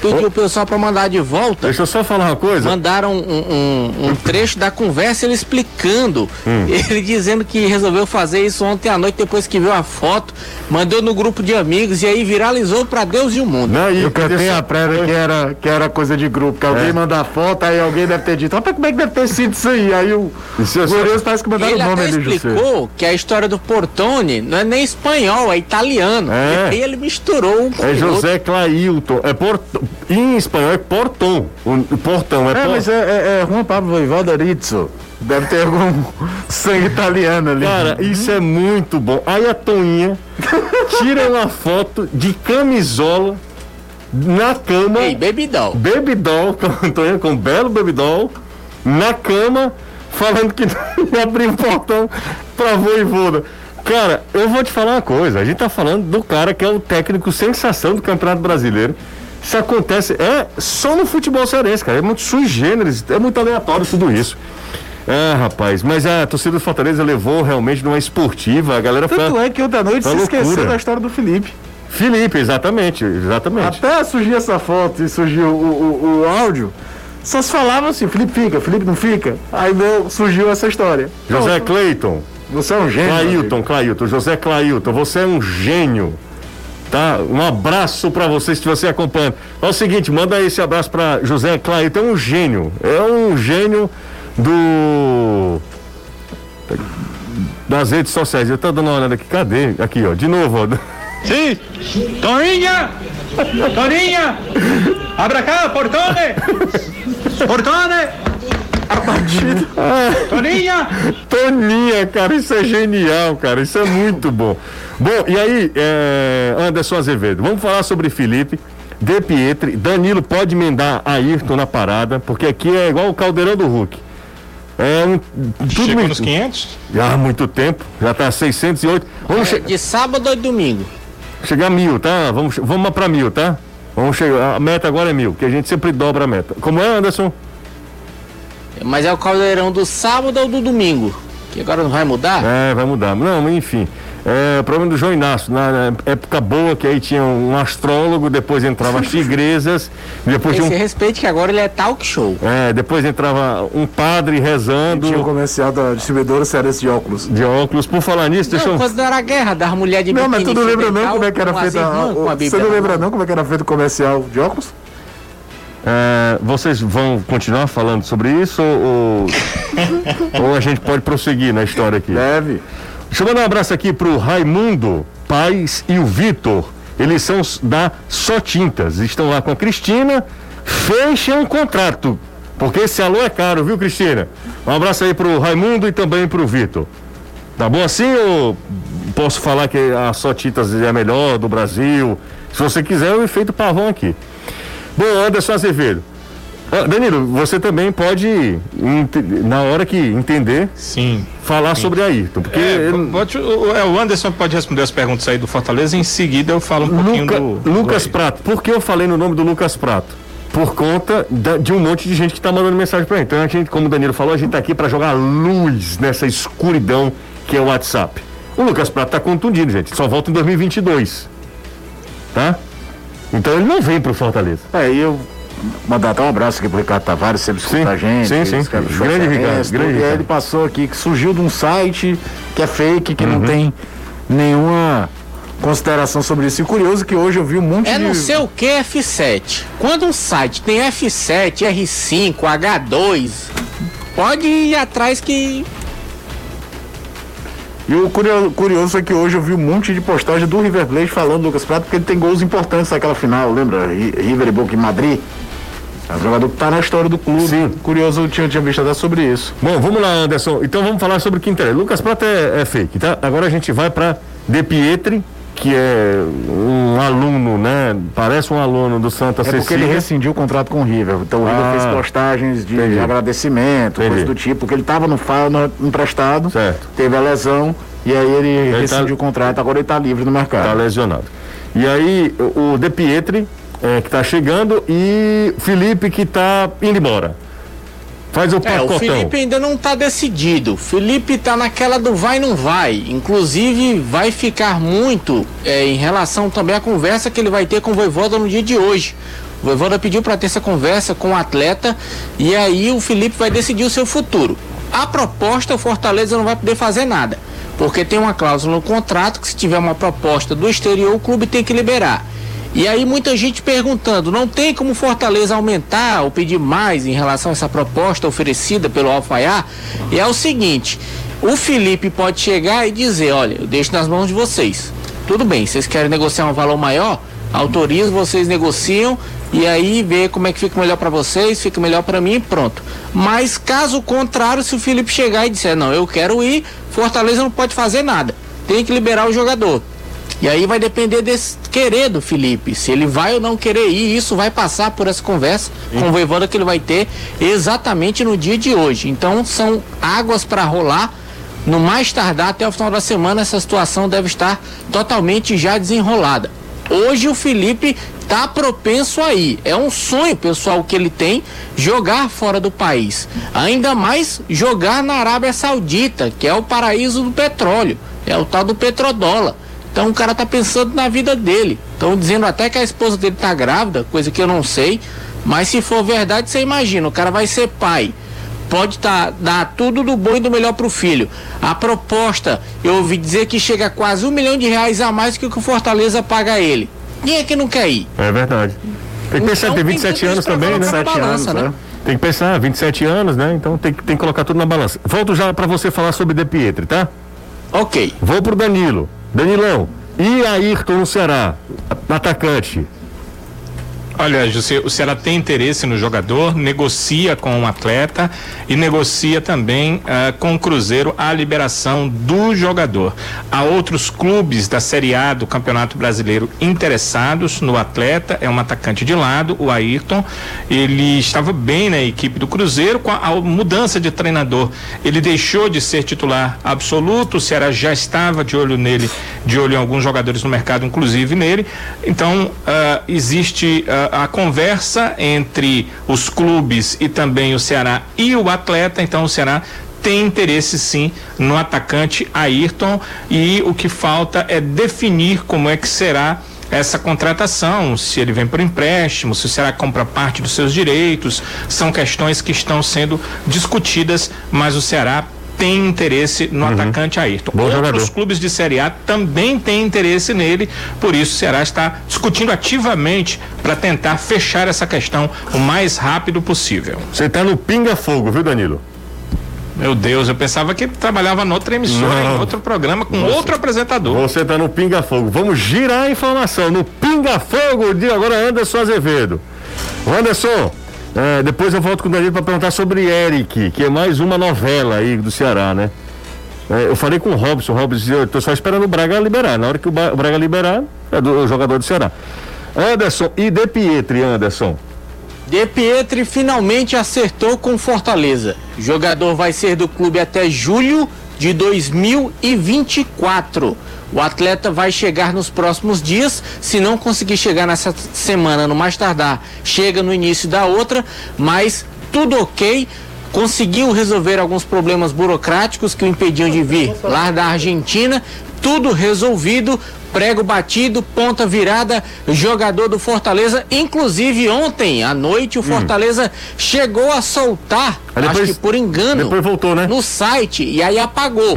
pedi o pessoal para mandar de volta. Deixa eu só falar uma coisa. Mandaram um, um- um trecho da conversa ele explicando. Ele dizendo que resolveu fazer isso ontem à noite, depois que viu a foto, mandou no grupo de amigos e aí viralizou para Deus e o mundo. Não, e Eu cantei a prévia que era, que era coisa de grupo, que alguém É. manda a foto, aí alguém deve ter dito, rapaz, como é que deve ter sido isso aí? Aí o é Glorioso parece que mandaram Ele o nome até ali, José. explicou que a história do Portone não é nem espanhol, é italiano. É. E aí ele misturou com É o outro. José Clailton. É Porto... Em espanhol é Portão. O portão é, É, por- mas é, é, é Juan Pablo Voivoda Rizzo. Deve ter algum sangue italiano ali. Cara, isso é muito bom. Aí a Toninha tira uma foto de camisola na cama. Ei, baby doll. Baby doll, com a Toninha com um belo baby doll, na cama, falando que não abriu o portão pra voivoda. Cara, eu vou te falar uma coisa. A gente tá falando do cara que é o técnico sensação do Campeonato Brasileiro. Isso acontece, é só no futebol cearense, cara. É muito sui generis, é muito aleatório tudo isso. É, rapaz, mas a torcida do Fortaleza levou realmente numa esportiva, a galera foi. Tanto é que à noite Foi se esqueceu loucura. da história do Felipe. Felipe, exatamente, exatamente. Até surgir essa foto e surgiu o, o, o áudio, só se falava assim, Felipe fica, Felipe não fica. Aí deu- surgiu essa história. José Cleiton, Você é um gênio. Clailton, Clailton, José Clailton, você é um gênio. Tá? Um abraço para você se você acompanha. É o seguinte, manda esse abraço para José Clailton, é um gênio. É um gênio do das redes sociais. Eu tô dando uma olhada aqui, cadê? Aqui, ó, de novo, ó. Sim. Toninha. Toninha. Abra cá, portone. Portone. Toninha. Toninha, cara, isso é genial, cara, isso é muito bom. Bom, e aí, é, Anderson Azevedo, vamos falar sobre Felipe, De Pietri, Danilo pode emendar Ayrton na parada, porque aqui é igual o caldeirão do Hulk. É um, tudo Chegou nos 500? Já há muito tempo, já tá 608. Vamos É, che- de sábado ou de domingo? chegar a mil, tá? Vamos, vamos pra mil, tá? Vamos chegar, a meta agora é mil, que a gente sempre dobra a meta. Como é, Anderson? Mas é o caldeirão do sábado ou do domingo? Que agora não vai mudar? É, vai mudar. Não, mas enfim. É, o problema do João Inácio, na, época boa, que aí tinha um astrólogo, depois entrava as tigresas, depois Esse um, respeite que agora ele é talk show. é, depois entrava um padre rezando Tinha o comercial da distribuidora Cearense de óculos. de óculos. Por falar nisso, deixa Não, eu. quando era a guerra das mulheres de Não, mas tu não lembra não como é que era as a, irmãs, com a Você não lembra não como é que era feito o comercial de óculos? É, vocês vão continuar falando sobre isso ou, ou a gente pode prosseguir na história aqui? Deve. Deixa eu mandar um abraço aqui pro Raimundo Paz e o Vitor. Eles são da Só Tintas. Estão lá com a Cristina. Fechem um contrato. Porque esse alô é caro, viu, Cristina? Um abraço aí pro Raimundo e também pro Vitor. Tá bom assim ou posso falar que a Só Tintas é a melhor do Brasil? Se você quiser, eu efeito pavão aqui. Bom, Anderson Azevedo. Ah, Danilo, você também pode, na hora que entender, Sim. falar sobre Ayrton. Porque É, pode- o, é, o Anderson pode responder as perguntas aí do Fortaleza. Em seguida eu falo um pouquinho Luca- do. Lucas do- Prato. Por que eu falei no nome do Lucas Prato? Por conta de um monte de gente que está mandando mensagem para. Então a gente, como o Danilo falou, a gente está aqui para jogar luz nessa escuridão que é o WhatsApp. O Lucas Prato está contundido, gente. Só volta em 2022. Tá? Então ele não vem pro Fortaleza. É, e eu mandar até um abraço aqui pro Ricardo Tavares, sempre escuta a gente. sim, sim. Grande Ricardo, grande E aí Ricardo. ele passou aqui que surgiu de um site que é fake, que Uhum. não tem nenhuma consideração sobre isso. E curioso que hoje eu vi um monte É de. não sei o que F7. Quando um site tem F7, R5, H2, pode ir atrás que. E o curioso, foi que hoje eu vi um monte de postagem do River Plate falando do Lucas Prato, porque ele tem gols importantes naquela final, lembra? Ri- River e Boca em Madrid. É um jogador que tá na história do clube. Sim. Curioso, eu tinha, tinha visto até sobre isso. Bom, vamos lá, Anderson. Então vamos falar sobre o que interessa. Lucas Prato é, é fake, tá? Agora a gente vai para De Pietri, que é um aluno, né? Parece um aluno do Santa É porque ele Cecília. rescindiu o contrato com o River. Então o River Ah, fez postagens de entendi. agradecimento, Entendi. coisa do tipo, porque ele estava no no- emprestado, Certo. teve a lesão, e aí ele, tá- rescindiu o contrato, agora ele está livre no Tá mercado. lesionado. E aí, o De Pietri, é, que tá chegando, e Felipe, que tá indo embora. Faz o É, pacotão. o Felipe ainda não tá decidido. O Felipe tá naquela do vai não vai. Inclusive, vai ficar muito é, em relação também à conversa que ele vai ter com o Voivoda no dia de hoje. O Voivoda pediu para ter essa conversa com o atleta e aí o Felipe vai decidir o seu futuro. A proposta, o Fortaleza não vai poder fazer nada. Porque tem uma cláusula no contrato que se tiver uma proposta do exterior, o clube tem que liberar. E aí muita gente perguntando, não tem como Fortaleza aumentar ou pedir mais em relação a essa proposta oferecida pelo Alfaiá? E é o seguinte, o Felipe pode chegar e dizer, olha, eu deixo nas mãos de vocês. Tudo bem, vocês querem negociar um valor maior? Autorizo, vocês negociam e aí vê como é que fica melhor para vocês, fica melhor para mim e pronto. Mas caso contrário, se o Felipe chegar e disser, não, eu quero ir, Fortaleza não pode fazer nada. Tem que liberar o jogador. E aí vai depender desse querer do Felipe, se ele vai ou não querer ir, isso vai passar por essa conversa com o Voivoda que ele vai ter exatamente no dia de hoje. Então são águas para rolar. No mais tardar até o final da semana essa situação deve estar totalmente já desenrolada. Hoje o Felipe tá propenso aí. É um sonho pessoal que ele tem jogar fora do país. Ainda mais jogar na Arábia Saudita, que é o paraíso do petróleo. É o tal do petrodólar. Então o cara tá pensando na vida dele. Estão dizendo até que a esposa dele tá grávida, coisa que eu não sei. Mas se for verdade, você imagina, o cara vai ser pai. pode tá, dar tudo do bom e do melhor para o filho. A proposta, eu ouvi dizer que chega a quase um milhão de reais a mais que o que o Fortaleza paga a ele. Quem é que não quer ir? É verdade. Tem que pensar, Então, tem tem 27 tudo anos também, né? colocar na 7 balança, anos, né? né? Tem que pensar, 27 anos, né? Então tem, que- tem que colocar tudo na balança. Volto já pra você falar sobre De Pietri, tá? Ok. Vou pro Danilo. Danilão, e Ayrton no Ceará? Atacante. Olha, José, o Ceará tem interesse no jogador, negocia com o atleta e negocia também ah, com o Cruzeiro a liberação do jogador. Há outros clubes da Série A do Campeonato Brasileiro interessados no atleta, é um atacante de lado, o Ayrton. Ele estava bem na equipe do Cruzeiro com a, a mudança de treinador. Ele deixou de ser titular absoluto, o Ceará já estava de olho nele, de olho em alguns jogadores no mercado, inclusive nele. Então, ah, existe ah, a conversa entre os clubes e também o Ceará e o atleta. Então, o Ceará tem interesse sim no atacante Ayrton e o que falta é definir como é que será essa contratação, se ele vem por empréstimo, se o Ceará compra parte dos seus direitos, são questões que estão sendo discutidas, mas o Ceará tem interesse no atacante Ayrton. Bom Outros jogador. clubes de Série A também têm interesse nele, por isso o Ceará está discutindo ativamente para tentar fechar essa questão o mais rápido possível. Você tá no Pinga Fogo, viu, Danilo? Meu Deus, eu pensava que trabalhava noutra emissora, Não. em outro programa, com outro apresentador. Você tá no Pinga Fogo. Vamos girar a informação. No Pinga Fogo, de agora Anderson Azevedo. Anderson, é, depois eu volto com o Danilo para perguntar sobre Eric, que é mais uma novela aí do Ceará, né? É, eu falei com o Robson, o Robson, eu tô só esperando o Braga liberar. Na hora que o, Braga liberar, é do o jogador do Ceará. Anderson e De Pietri, Anderson. De Pietri finalmente acertou com Fortaleza. O jogador vai ser do clube até julho de 2024. O atleta vai chegar nos próximos dias, se não conseguir chegar nessa semana, no mais tardar, chega no início da outra, mas tudo ok. Conseguiu resolver alguns problemas burocráticos que o impediam de vir lá da Argentina, tudo resolvido, prego batido, ponta virada, jogador do Fortaleza. Inclusive ontem à noite o Fortaleza chegou a soltar, Aí depois- acho que por engano, depois voltou, né? no site e aí apagou.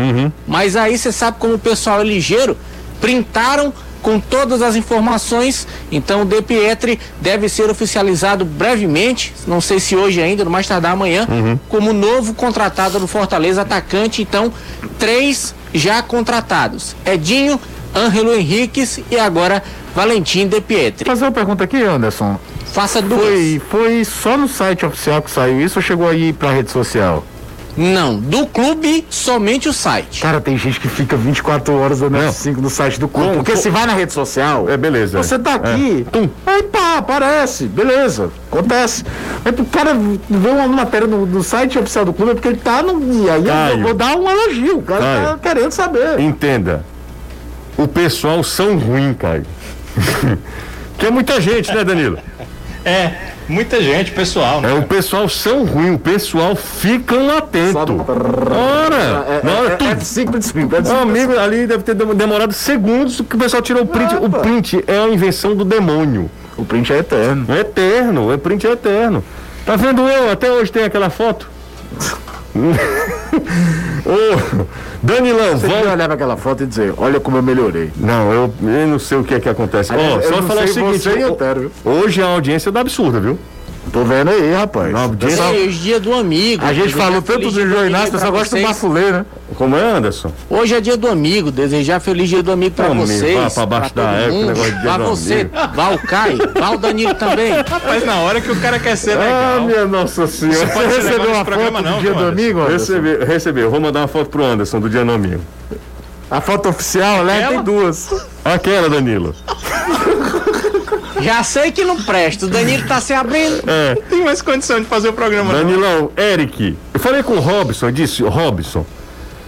Mas aí você sabe como o pessoal é ligeiro, printaram com todas as informações. Então o De Pietri deve ser oficializado brevemente, não sei se hoje ainda, no mais tardar amanhã, como novo contratado do Fortaleza atacante. Então, três já contratados: Edinho, Ângelo Henriques e agora Valentim De Pietri. Fazer uma pergunta aqui, Anderson. Faça duas. Foi, foi só no site oficial que saiu isso ou chegou aí pra rede social? Não, do clube somente o site. Cara, tem gente que fica 24 horas Não. F5 no site do clube. Como- Porque se vai na rede social, É, beleza. você tá É. aqui, aí pá, aparece, beleza, acontece. Aí pro cara ver uma matéria no, no site oficial do clube é porque ele tá no. E aí Caio. eu vou dar um elogio, o cara Caio. tá querendo saber. Entenda. O pessoal são ruim, Caio. que é muita gente, né, Danilo? É, muita gente, pessoal, né? É, o pessoal são ruim, o pessoal ficam atento. Ora, É, na hora é, tu- é, é é amigo ali deve ter dem- demorado segundos que o pessoal tirou o print. O Nada. print é a invenção do demônio. O print é eterno. É eterno, o print é eterno. Tá vendo eu? Até hoje tem aquela foto. Ô, Danilão, Você volta. olhar aquela foto e dizer, olha como eu melhorei. Não, eu, eu não sei o que é que acontece. Ó, eu só falar o seguinte: e viu? hoje a audiência tá absurda, viu? Tô vendo aí, rapaz. Não, Pessoal, Ei, hoje é dia do amigo. a gente falou tanto do dia João Inácio, pra só gosta do bafulê, né? Como é, Anderson? Hoje é dia do amigo, desejar feliz dia do amigo pra Amigo, vocês. vá pra baixo pra da mundo. negócio de dia do você, amigo. vá o Caio, vá o Danilo também. Mas na hora que o cara quer ser Ah, legal. minha Nossa Senhora. Você legal Recebeu uma programa, foto não, do dia do amigo, receber. Eu vou mandar uma foto pro Anderson do dia no amigo. A foto oficial, né? Tem duas. Aquela, Danilo. Já sei que não presta, o Danilo tá se abrindo. É. Não tem mais condição de fazer o programa, não. Danilão, Eric, eu falei com o Robson, eu disse, Robson,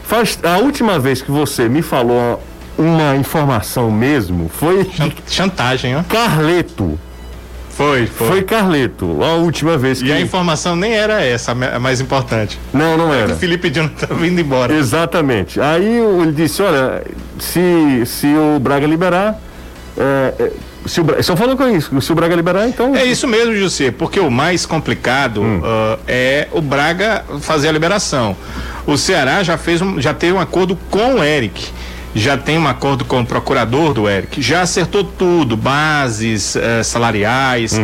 faz a última vez que você me falou uma informação mesmo foi Chan- Chantagem, ó. Carleto. Foi, foi. Foi Carleto, a última vez que. E a informação nem era essa, a mais importante. Não, não era. O Felipe Dino tá vindo embora. Exatamente. Aí ele disse, olha, se, se o Braga liberar, é, é, se o, falou com isso, se o Braga liberar, então. É isso mesmo, José, porque o mais complicado ah, é o Braga fazer a liberação. O Ceará já fez um, já teve um acordo com o Eric. Já tem um acordo com o procurador do Eric. Já acertou tudo, bases eh, salariais.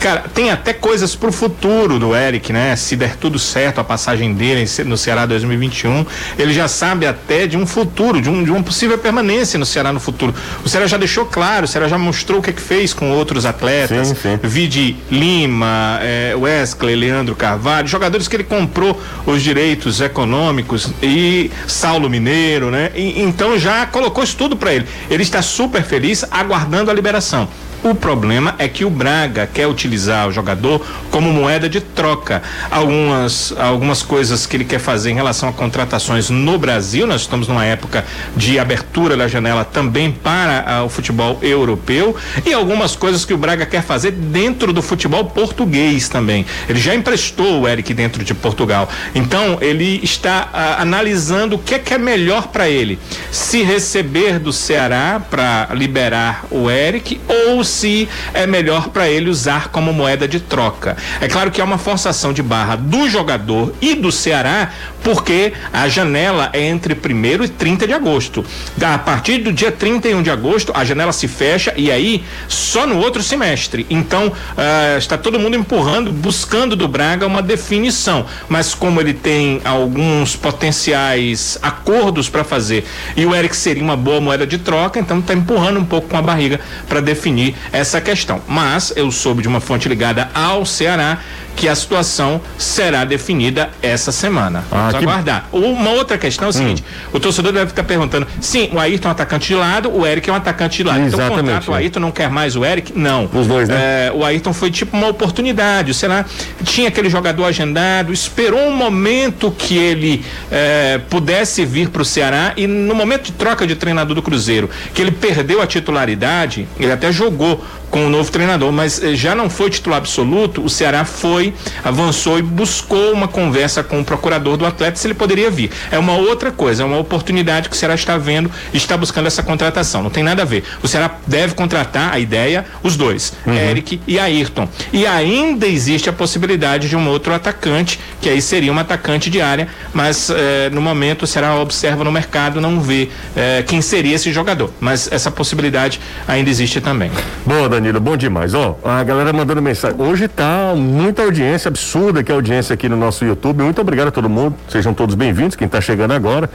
Cara, tem até coisas pro futuro do Eric, né? Se der tudo certo a passagem dele no Ceará 2021, ele já sabe até de um futuro, de, um, de uma possível permanência no Ceará no futuro. O Ceará já deixou claro, o Ceará já mostrou o que é que fez com outros atletas. Sim, sim. Vide Lima, eh, Wesley, Leandro Carvalho, jogadores que ele comprou os direitos econômicos e Saulo Mineiro, né? E- então já colocou isso tudo para ele. Ele está super feliz aguardando a liberação. O problema é que o Braga quer utilizar o jogador como moeda de troca. Algumas, algumas coisas que ele quer fazer em relação a contratações no Brasil, nós estamos numa época de abertura da janela também para ah, o futebol europeu, e algumas coisas que o Braga quer fazer dentro do futebol português também. Ele já emprestou o Eric dentro de Portugal. Então, ele está ah, analisando o que é que é melhor para ele. Se receber do Ceará para liberar o Eric ou se é melhor para ele usar como moeda de troca. É claro que é uma forçação de barra do jogador e do Ceará, porque a janela é entre 1 e 30 de agosto. A partir do dia 31 de agosto, a janela se fecha e aí só no outro semestre. Então, ah, está todo mundo empurrando, buscando do Braga uma definição. Mas como ele tem alguns potenciais acordos para fazer e o Eric seria uma boa moeda de troca, então está empurrando um pouco com a barriga para definir essa questão. Mas eu soube de uma fonte ligada ao Ceará que a situação será definida essa semana. Vamos Ah, que- aguardar. Uma outra questão é o seguinte: o torcedor deve ficar perguntando: sim, o Ayrton é um atacante de lado, o Eric é um atacante de lado. Então o Exatamente, contrato, o é. Ayrton não quer mais o Eric? Não. Os dois, né? É, o Ayrton foi tipo uma oportunidade, sei lá, tinha aquele jogador agendado, esperou um momento que ele é, pudesse vir para o Ceará e no momento de troca de treinador do Cruzeiro, que ele perdeu a titularidade, ele até jogou com o novo treinador, mas eh, já não foi titular absoluto, o Ceará foi, avançou e buscou uma conversa com o procurador do atleta se ele poderia vir. É uma outra coisa, é uma oportunidade que o Ceará está vendo e está buscando essa contratação. Não tem nada a ver. O Ceará deve contratar a ideia, os dois, Eric e Ayrton. E ainda existe a possibilidade de um outro atacante, que aí seria um atacante de área, mas eh, no momento o Ceará observa no mercado, não vê eh, quem seria esse jogador. Mas essa possibilidade ainda existe também. Boa, Danilo, bom demais. Ó, a galera mandando mensagem. Hoje tá muita audiência, absurda que é a audiência aqui no nosso YouTube. Muito obrigado a todo mundo. Sejam todos bem-vindos, quem tá chegando agora.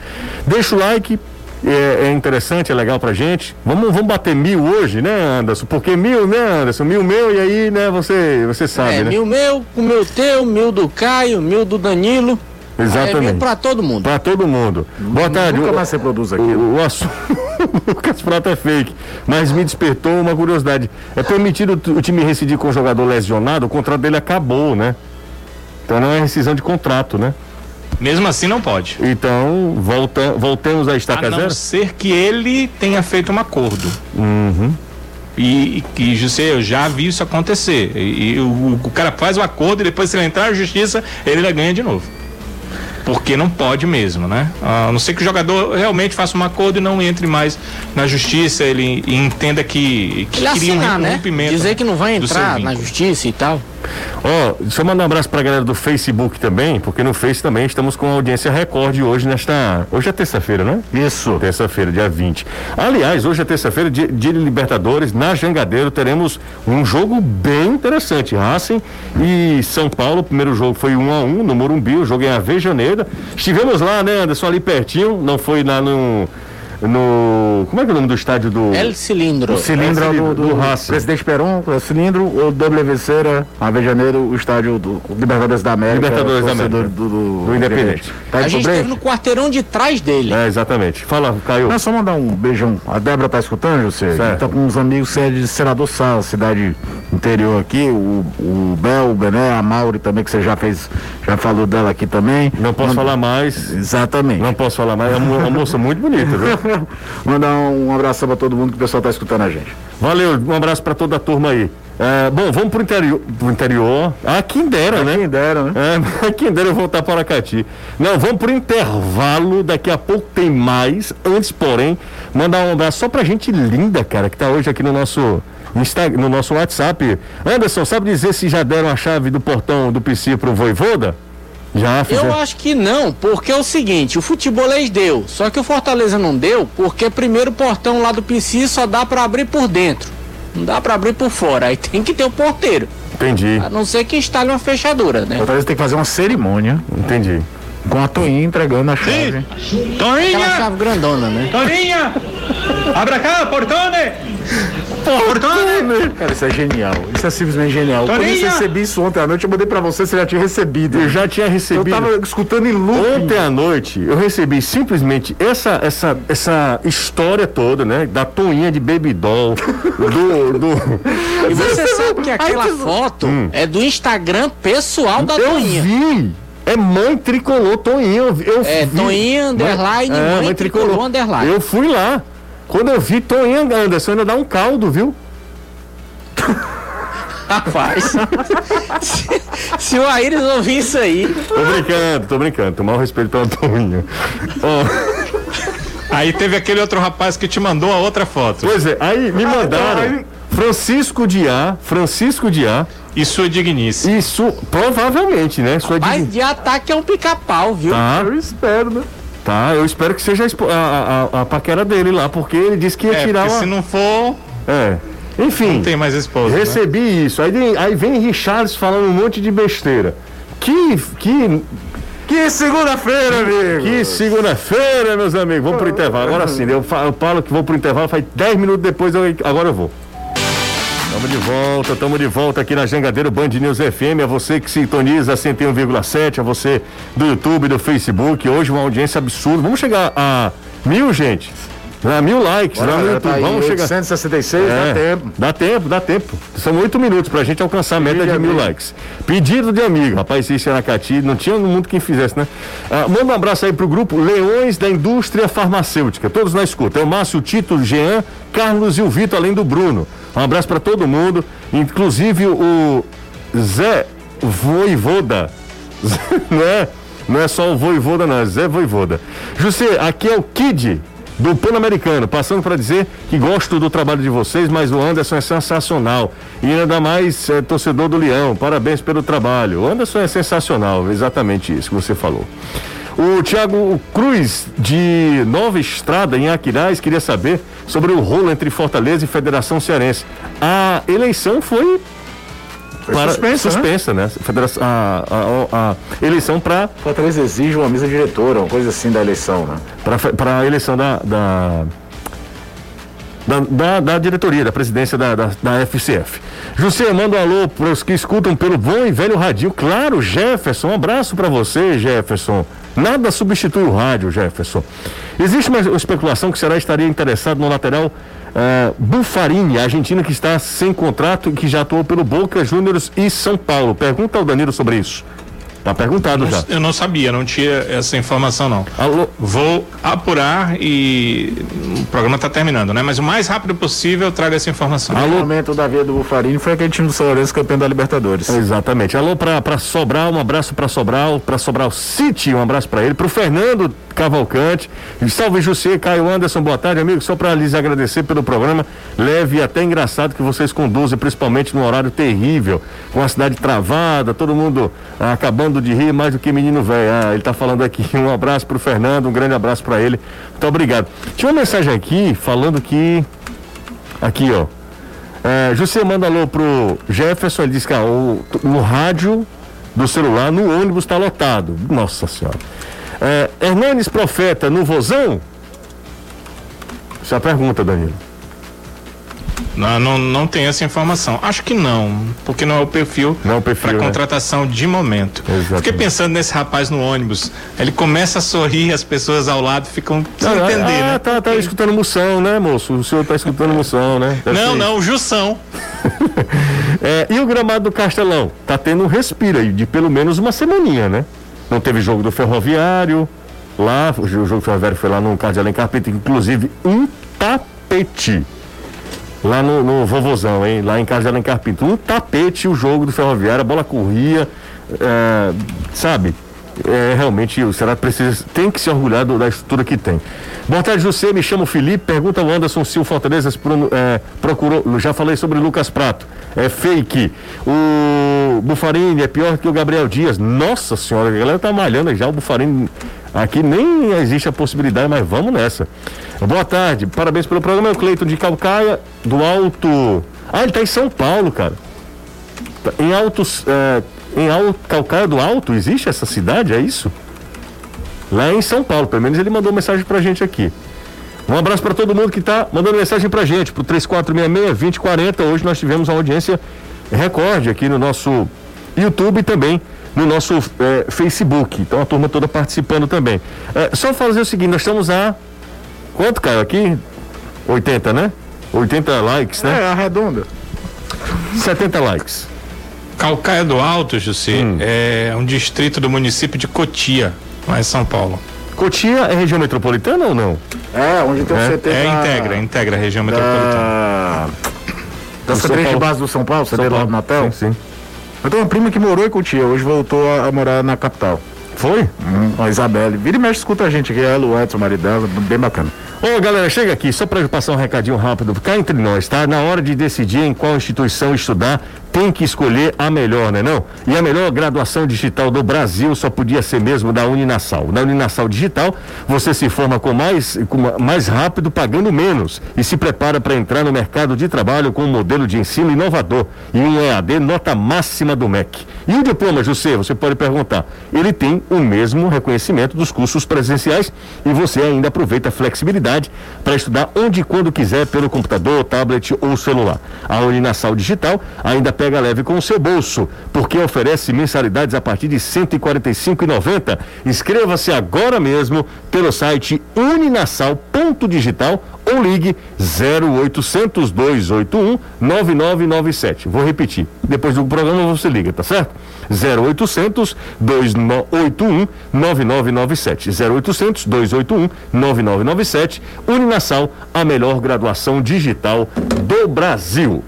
Deixa o like. É, é interessante, é legal pra gente. Vamos, vamos bater mil hoje, né, Anderson? Porque mil, né, Anderson? Mil meu e aí, né, você, você sabe, é, né? mil meu, o meu teu, mil do Caio, mil do Danilo. Exatamente. É pra todo mundo. Pra todo mundo. Boa tarde. Nunca o- mais você produz aqui. O, o assunto. Lucas Prata é fake. Mas me despertou uma curiosidade. É permitido o time rescindir com o jogador lesionado? O contrato dele acabou, né? Então não é rescisão de contrato, né? Mesmo assim, não pode. Então, volta, voltemos a estaca A não zero? ser que ele tenha feito um acordo. Uhum. E, e José, eu já vi isso acontecer. E, e o, o cara faz o acordo e depois, se ele entrar na justiça, ele ainda ganha de novo. Porque não pode mesmo, né? A não ser que o jogador realmente faça um acordo e não entre mais na justiça, ele entenda que, que queria um né? rompimento. Dizer que não vai entrar na justiça e tal. Ó, deixa eu mandar um abraço pra galera do Facebook também, porque no Face também estamos com audiência recorde hoje nesta. Hoje é terça-feira, né? Isso. Terça-feira, dia 20. Aliás, hoje é terça-feira, dia, dia de Libertadores, na Jangadeiro, teremos um jogo bem interessante. Racing e São Paulo, o primeiro jogo foi 1 a 1 no Morumbi, o jogo é em Avejaneira. Estivemos lá, né, Anderson, ali pertinho, não foi lá no. No. Como é que é o nome do estádio do. El Cilindro. O cilindro É, do, cilindro, do, do Racing. Presidente Peron, o cilindro, o WVCera, Avejaneiro, o estádio do Libertadores da América. Libertadores da América. Do, do, Do Independente. Tá A gente esteve no quarteirão de trás dele. É, exatamente. Fala, Caio. Não, só mandar um beijão. A Débora tá escutando, você? Certo. Tá com uns amigos sede de Senador Sá, cidade interior aqui. O, o Bel, o Bené, a Mauri também, que você já fez, já falou dela aqui também. Não posso Manda- falar mais. Exatamente. Não posso falar mais. É uma, uma moça muito bonita, viu? Mandar um, um abração pra todo mundo que o pessoal tá escutando a gente. Valeu, um abraço pra toda a turma aí. É, bom, vamos pro interior. Pro interior. Ah, quem dera, né? Quem dera, né? É, quem dera eu voltar para Aracati. Não, vamos pro intervalo. Daqui a pouco tem mais. Antes, porém, mandar um abraço só pra gente linda, cara, que tá hoje aqui no nosso. Insta- No nosso WhatsApp. Anderson, sabe dizer se já deram a chave do portão do PC pro Voivoda? Já Eu fizeram. acho que não, porque é o seguinte, o futebolês deu, só que o Fortaleza não deu, porque primeiro o portão lá do PC só dá pra abrir por dentro. Não dá pra abrir por fora, aí tem que ter o porteiro. Entendi, A não ser que instale uma fechadura, né? Talvez tem que fazer uma cerimônia entendi. Com a Toinha entregando a chave. Aquela Torinha! chave grandona, né? Torinha! Abra cá, portone! Portone! Cara, isso é genial. Isso é simplesmente genial. Quando eu recebi isso ontem à noite, eu mandei pra você, você já tinha recebido. Eu já tinha Eu recebido. tava escutando em loop. Ontem à noite eu recebi simplesmente essa, essa, essa história toda, né? Da toinha de baby doll, do, do... E você sabe que aquela foto é do Instagram pessoal da Hum. Eu Toinha. vi! É mãe tricolor, Toinha. Eu, É, vi. Toinha, underline, É, mãe tricolor, underline. Eu fui lá. Quando eu vi Toinha Anderson, ainda dá um caldo, viu? Rapaz, se, se o Aires ouvir isso aí, Tô brincando, tô brincando. Tomar o respeito pela Toinha. Ó, Aí teve aquele outro rapaz que te mandou a outra foto. pois é, aí me mandaram aí- Francisco Diá, Francisco Diá. E sua dignice. Isso, provavelmente, né? Sua mas de ataque é um pica-pau, viu? Tá, Eu espero, né? tá. Eu espero que seja a, a, a- a paquera dele lá, porque ele disse que ia É, tirar porque uma. se não for, É. Enfim. não tem mais esposa. né? Recebi isso. Aí, vem- aí vem Richards falando um monte de besteira. Que. Que. Que segunda-feira, amigo! Que segunda-feira, meus amigos. Vamos pro intervalo. Agora sim, eu fa- eu falo que vou pro intervalo, faz 10 minutos depois, eu, agora eu vou. Tamo de volta, tamo de volta aqui na Jangadeiro Band News FM. A você que sintoniza 101,7, a você do YouTube, do Facebook. Hoje uma audiência absurda. Vamos chegar a mil, gente. A mil likes Bora, lá no galera, YouTube. tá Vamos chegar. 866, É, dá tempo. Dá tempo, dá tempo. São oito minutos pra gente alcançar a meta Pedido de mil amigo. likes. Pedido de amigo. Rapaz, isso era Cati, não tinha no mundo quem fizesse, né? Ah, manda um abraço aí pro grupo Leões da Indústria Farmacêutica. Todos na escuta. É o Márcio, o Tito, o Jean, Carlos e o Vitor, além do Bruno. Um abraço pra todo mundo, inclusive o Zé Voivoda. não é, não é só o Voivoda, não, é Zé Voivoda. José, aqui é o Kid do Pan-Americano, passando para dizer que gosto do trabalho de vocês, mas o Anderson é sensacional. E ainda mais é, torcedor do Leão. Parabéns pelo trabalho. O Anderson é sensacional, exatamente isso que você falou. O Thiago Cruz, de Nova Estrada, em Aquiraz, queria saber sobre o rolo entre Fortaleza e Federação Cearense. A eleição foi Foi para- suspensa, né? suspensa, né? Federação, a, a- a eleição para Fortaleza exige uma mesa diretora, uma coisa assim da eleição, né? para a eleição da da, da, da- da diretoria, da presidência da, da, da FCF. José, manda um alô para os que escutam pelo bom e velho radinho. Claro, Jefferson, um abraço para você, Jefferson. Nada substitui o rádio, Jefferson. Existe uma especulação que será estaria interessado no lateral eh, Bufarini, argentino que está sem contrato e que já atuou pelo Boca Juniors e São Paulo. Pergunta ao Danilo sobre isso. Tá perguntado já. Eu não sabia, não tinha essa informação não. Alô, Vou apurar e o programa está terminando, né? Mas o mais rápido possível eu trago essa informação. Alô, momento da vida do Bufarini foi aquele time do São Lourenço campeão da Libertadores. Exatamente. Alô pra Sobral, um abraço pra Sobral, pra Sobral City, um abraço pra ele, pro Fernando Cavalcante. Salve José, Caio Anderson, boa tarde, amigo. Só pra lhes agradecer pelo programa leve e até engraçado que vocês conduzem, principalmente num horário terrível, com a cidade travada, todo mundo ah, acabando de rir mais do que menino velho. Ah, ele tá falando aqui. Um abraço pro Fernando, um grande abraço pra ele. Muito obrigado. Tinha uma mensagem aqui falando que. Aqui, ó. É, José manda alô pro Jefferson, ele diz que ah, o, no rádio do celular, no ônibus está lotado. Nossa senhora. É, Hernanes Profeta no Vozão? Essa é a pergunta, Danilo. Não, não, não tem essa informação. Acho que não, porque não é o perfil, Não é o perfil, para né? contratação de momento. Exatamente. Fiquei pensando nesse rapaz no ônibus. Ele começa a sorrir, as pessoas ao lado ficam sem Ah, entender, ah, né? tá, tá escutando moção, né, moço? O senhor tá escutando moção, né? Deve Não, ser não, Jussão. É, e o gramado do Castelão? Tá tendo um respiro aí de pelo menos uma semaninha, né? Não teve jogo do Ferroviário, Lá, o jogo ferroviário foi lá no de Alencar Pinto, inclusive um tapete. Lá no, no Vovozão, hein? Lá em Carlos de Alencar Pinto. Um tapete o jogo do ferroviário, a bola corria, é, sabe? É, realmente o Ceará precisa, tem que se orgulhar do, da estrutura que tem. Boa tarde, José. Me chamo Felipe. Pergunta ao Anderson se o Fortaleza é, procurou. Já falei sobre Lucas Prato. É fake. O Bufarini é pior que o Gabriel Dias. Nossa senhora, a galera tá malhando já. O Bufarini aqui nem existe a possibilidade, mas vamos nessa. Boa tarde. Parabéns pelo programa. É o Cleiton de Calcaia, do Alto. Ah, ele tá em São Paulo, cara. Tá em Altos. É, em Alto, Calcaia do Alto, existe essa cidade? É isso? Lá em São Paulo, pelo menos ele mandou mensagem pra gente aqui. Um abraço para todo mundo que está mandando mensagem pra gente, pro 3466-2040. Hoje nós tivemos uma audiência recorde aqui no nosso YouTube também no nosso é, Facebook. Então a turma toda participando também. É, só fazer o seguinte, nós estamos a. Quanto, Caio, aqui? 80, né? 80 likes, né? É, arredonda. 70 likes. Calcaia do Alto, José, hum. é um distrito do município de Cotia, lá em São Paulo. Cotia é região metropolitana ou não? É, onde tem é, o CT. É, da... integra, integra a região metropolitana. Da CT de base do São Paulo, CT lá do Natal? Sim, sim. Eu tenho uma prima que morou em Cotia, hoje voltou a, a morar na capital. Foi? Hum, a Isabelle. Vira e mexe, escuta a gente aqui, ela, o Edson, o marido dela, bem bacana. Ô, galera, chega aqui, só para passar um recadinho rápido, cá entre nós, tá? Na hora de decidir em qual instituição estudar, tem que escolher a melhor, né não? E a melhor graduação digital do Brasil só podia ser mesmo da Uninasal. Na Uninasal Digital, você se forma com mais, com mais rápido, pagando menos e se prepara para entrar no mercado de trabalho com um modelo de ensino inovador e um EAD nota máxima do MEC. E o diploma, José, você pode perguntar, ele tem o mesmo reconhecimento dos cursos presenciais e você ainda aproveita a flexibilidade para estudar onde e quando quiser pelo computador, tablet ou celular. A Uninasal Digital ainda leve com o seu bolso, porque oferece mensalidades a partir de R$ 145,90. Inscreva-se agora mesmo pelo site uninasal.digital ou ligue 0800 281 9997. Vou repetir. Depois do programa você liga, tá certo? 0800 281 9997. 0800 281 9997. Uninasal, a melhor graduação digital do Brasil.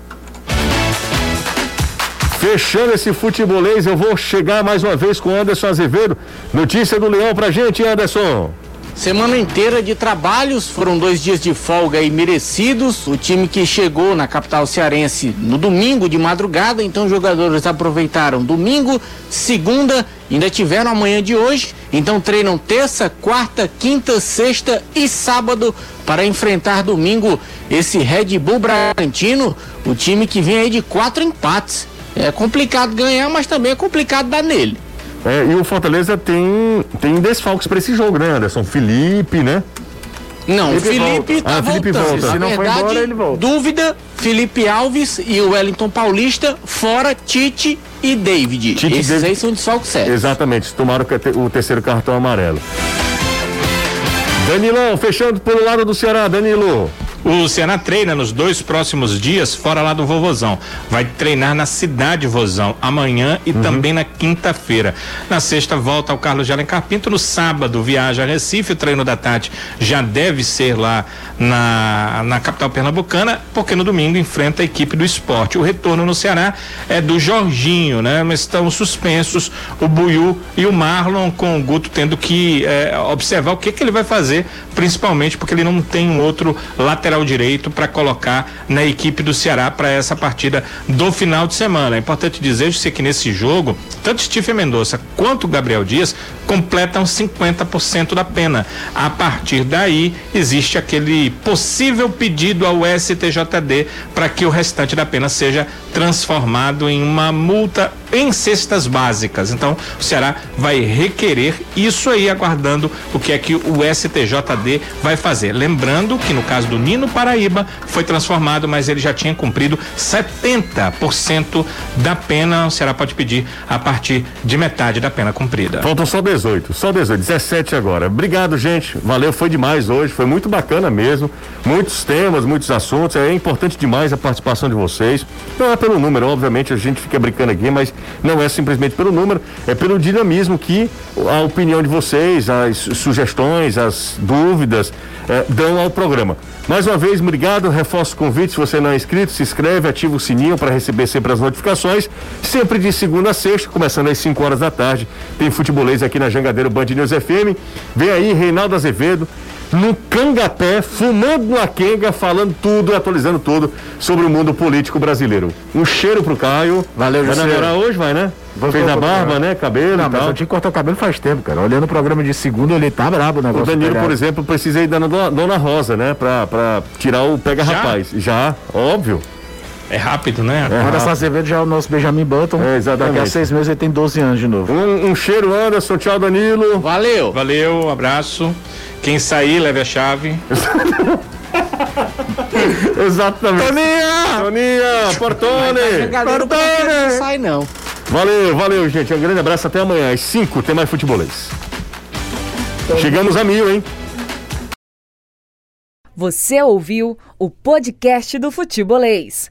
Fechando esse futebolês, eu vou chegar mais uma vez com Anderson Azevedo. Notícia do Leão pra gente, Anderson. Semana inteira de trabalhos, foram dois dias de folga e merecidos. O time que chegou na capital cearense no domingo de madrugada, então os jogadores aproveitaram domingo, segunda, ainda tiveram amanhã de hoje. Então treinam terça, quarta, quinta, sexta e sábado para enfrentar domingo esse Red Bull Bragantino, o time que vem aí de quatro empates. É complicado ganhar, mas também é complicado dar nele. É, e o Fortaleza tem, tem desfalques para esse jogo, né, Anderson? Felipe, né? Não, Felipe, Felipe tá ah, Felipe voltando. Se não verdade, for embora, ele volta. Dúvida, Felipe Alves e o Wellington Paulista, fora Tite e David. Tite Esses David... aí são desfalques sérios. Exatamente, tomaram o terceiro cartão amarelo. Danilão, fechando pelo lado do Ceará, Danilo. O Ceará treina nos dois próximos dias fora lá do Vovozão. Vai treinar na cidade Vozão amanhã e uhum. também na quinta-feira. Na sexta volta ao Carlos de Alencar Pinto. No sábado viaja a Recife. O treino da Tati já deve ser lá na, na capital pernambucana, porque no domingo enfrenta a equipe do esporte. O retorno no Ceará é do Jorginho, né? Mas estão suspensos o Buiu e o Marlon, com o Guto tendo que é, observar o que, que ele vai fazer, principalmente porque ele não tem um outro lateral lateral direito para colocar na equipe do Ceará para essa partida do final de semana. É importante dizer que nesse jogo, tanto Steve Mendonça quanto Gabriel Dias completam 50% da pena. A partir daí, existe aquele possível pedido ao STJD para que o restante da pena seja transformado em uma multa em cestas básicas. Então, o Ceará vai requerer isso aí, aguardando o que é que o STJD vai fazer. Lembrando que no caso do Nino Paraíba foi transformado, mas ele já tinha cumprido 70% da pena. O Ceará pode pedir a partir de metade da pena cumprida. Faltam só 18, só 18, 17 agora. Obrigado, gente. Valeu, foi demais hoje, foi muito bacana mesmo. Muitos temas, muitos assuntos. É importante demais a participação de vocês. Não é pelo número, obviamente, a gente fica brincando aqui, mas não é simplesmente pelo número, é pelo dinamismo que a opinião de vocês, as sugestões, as dúvidas eh, dão ao programa. Mais uma vez, obrigado, reforço o convite, se você não é inscrito, se inscreve, ativa o sininho para receber sempre as notificações, sempre de segunda a sexta, começando às 5 horas da tarde, tem futebolês aqui na Jangadeiro Band News FM, vem aí Reinaldo Azevedo, no Cangapé, fumando uma quenga, falando tudo, atualizando tudo sobre o mundo político brasileiro. Um cheiro pro Caio. Valeu, Vai namorar hoje, vai, né? Fez a barba, né? Cabelo Não, e mas eu tinha que cortar o cabelo faz tempo, cara. Olhando o programa de segunda, ele tá brabo o O negócio. Danilo, pegado. por exemplo, precisa ir da dona, Rosa, né? Pra, pra tirar o pega Já? Já, óbvio. É rápido, né? É. Anderson Azevedo já é o nosso Benjamin Button. É, exatamente. Daqui a seis meses ele tem 12 anos de novo. Um, um cheiro, Anderson. Tchau, Danilo. Valeu! Valeu, abraço. Quem sair, leve a chave. Exatamente. Toninha! Toninha! Portone! Jogador não sai não. Valeu, valeu, gente. Um grande abraço. Até amanhã. Às 5 tem mais futebolês. Chegamos a mil, hein? Você ouviu o podcast do Futebolês.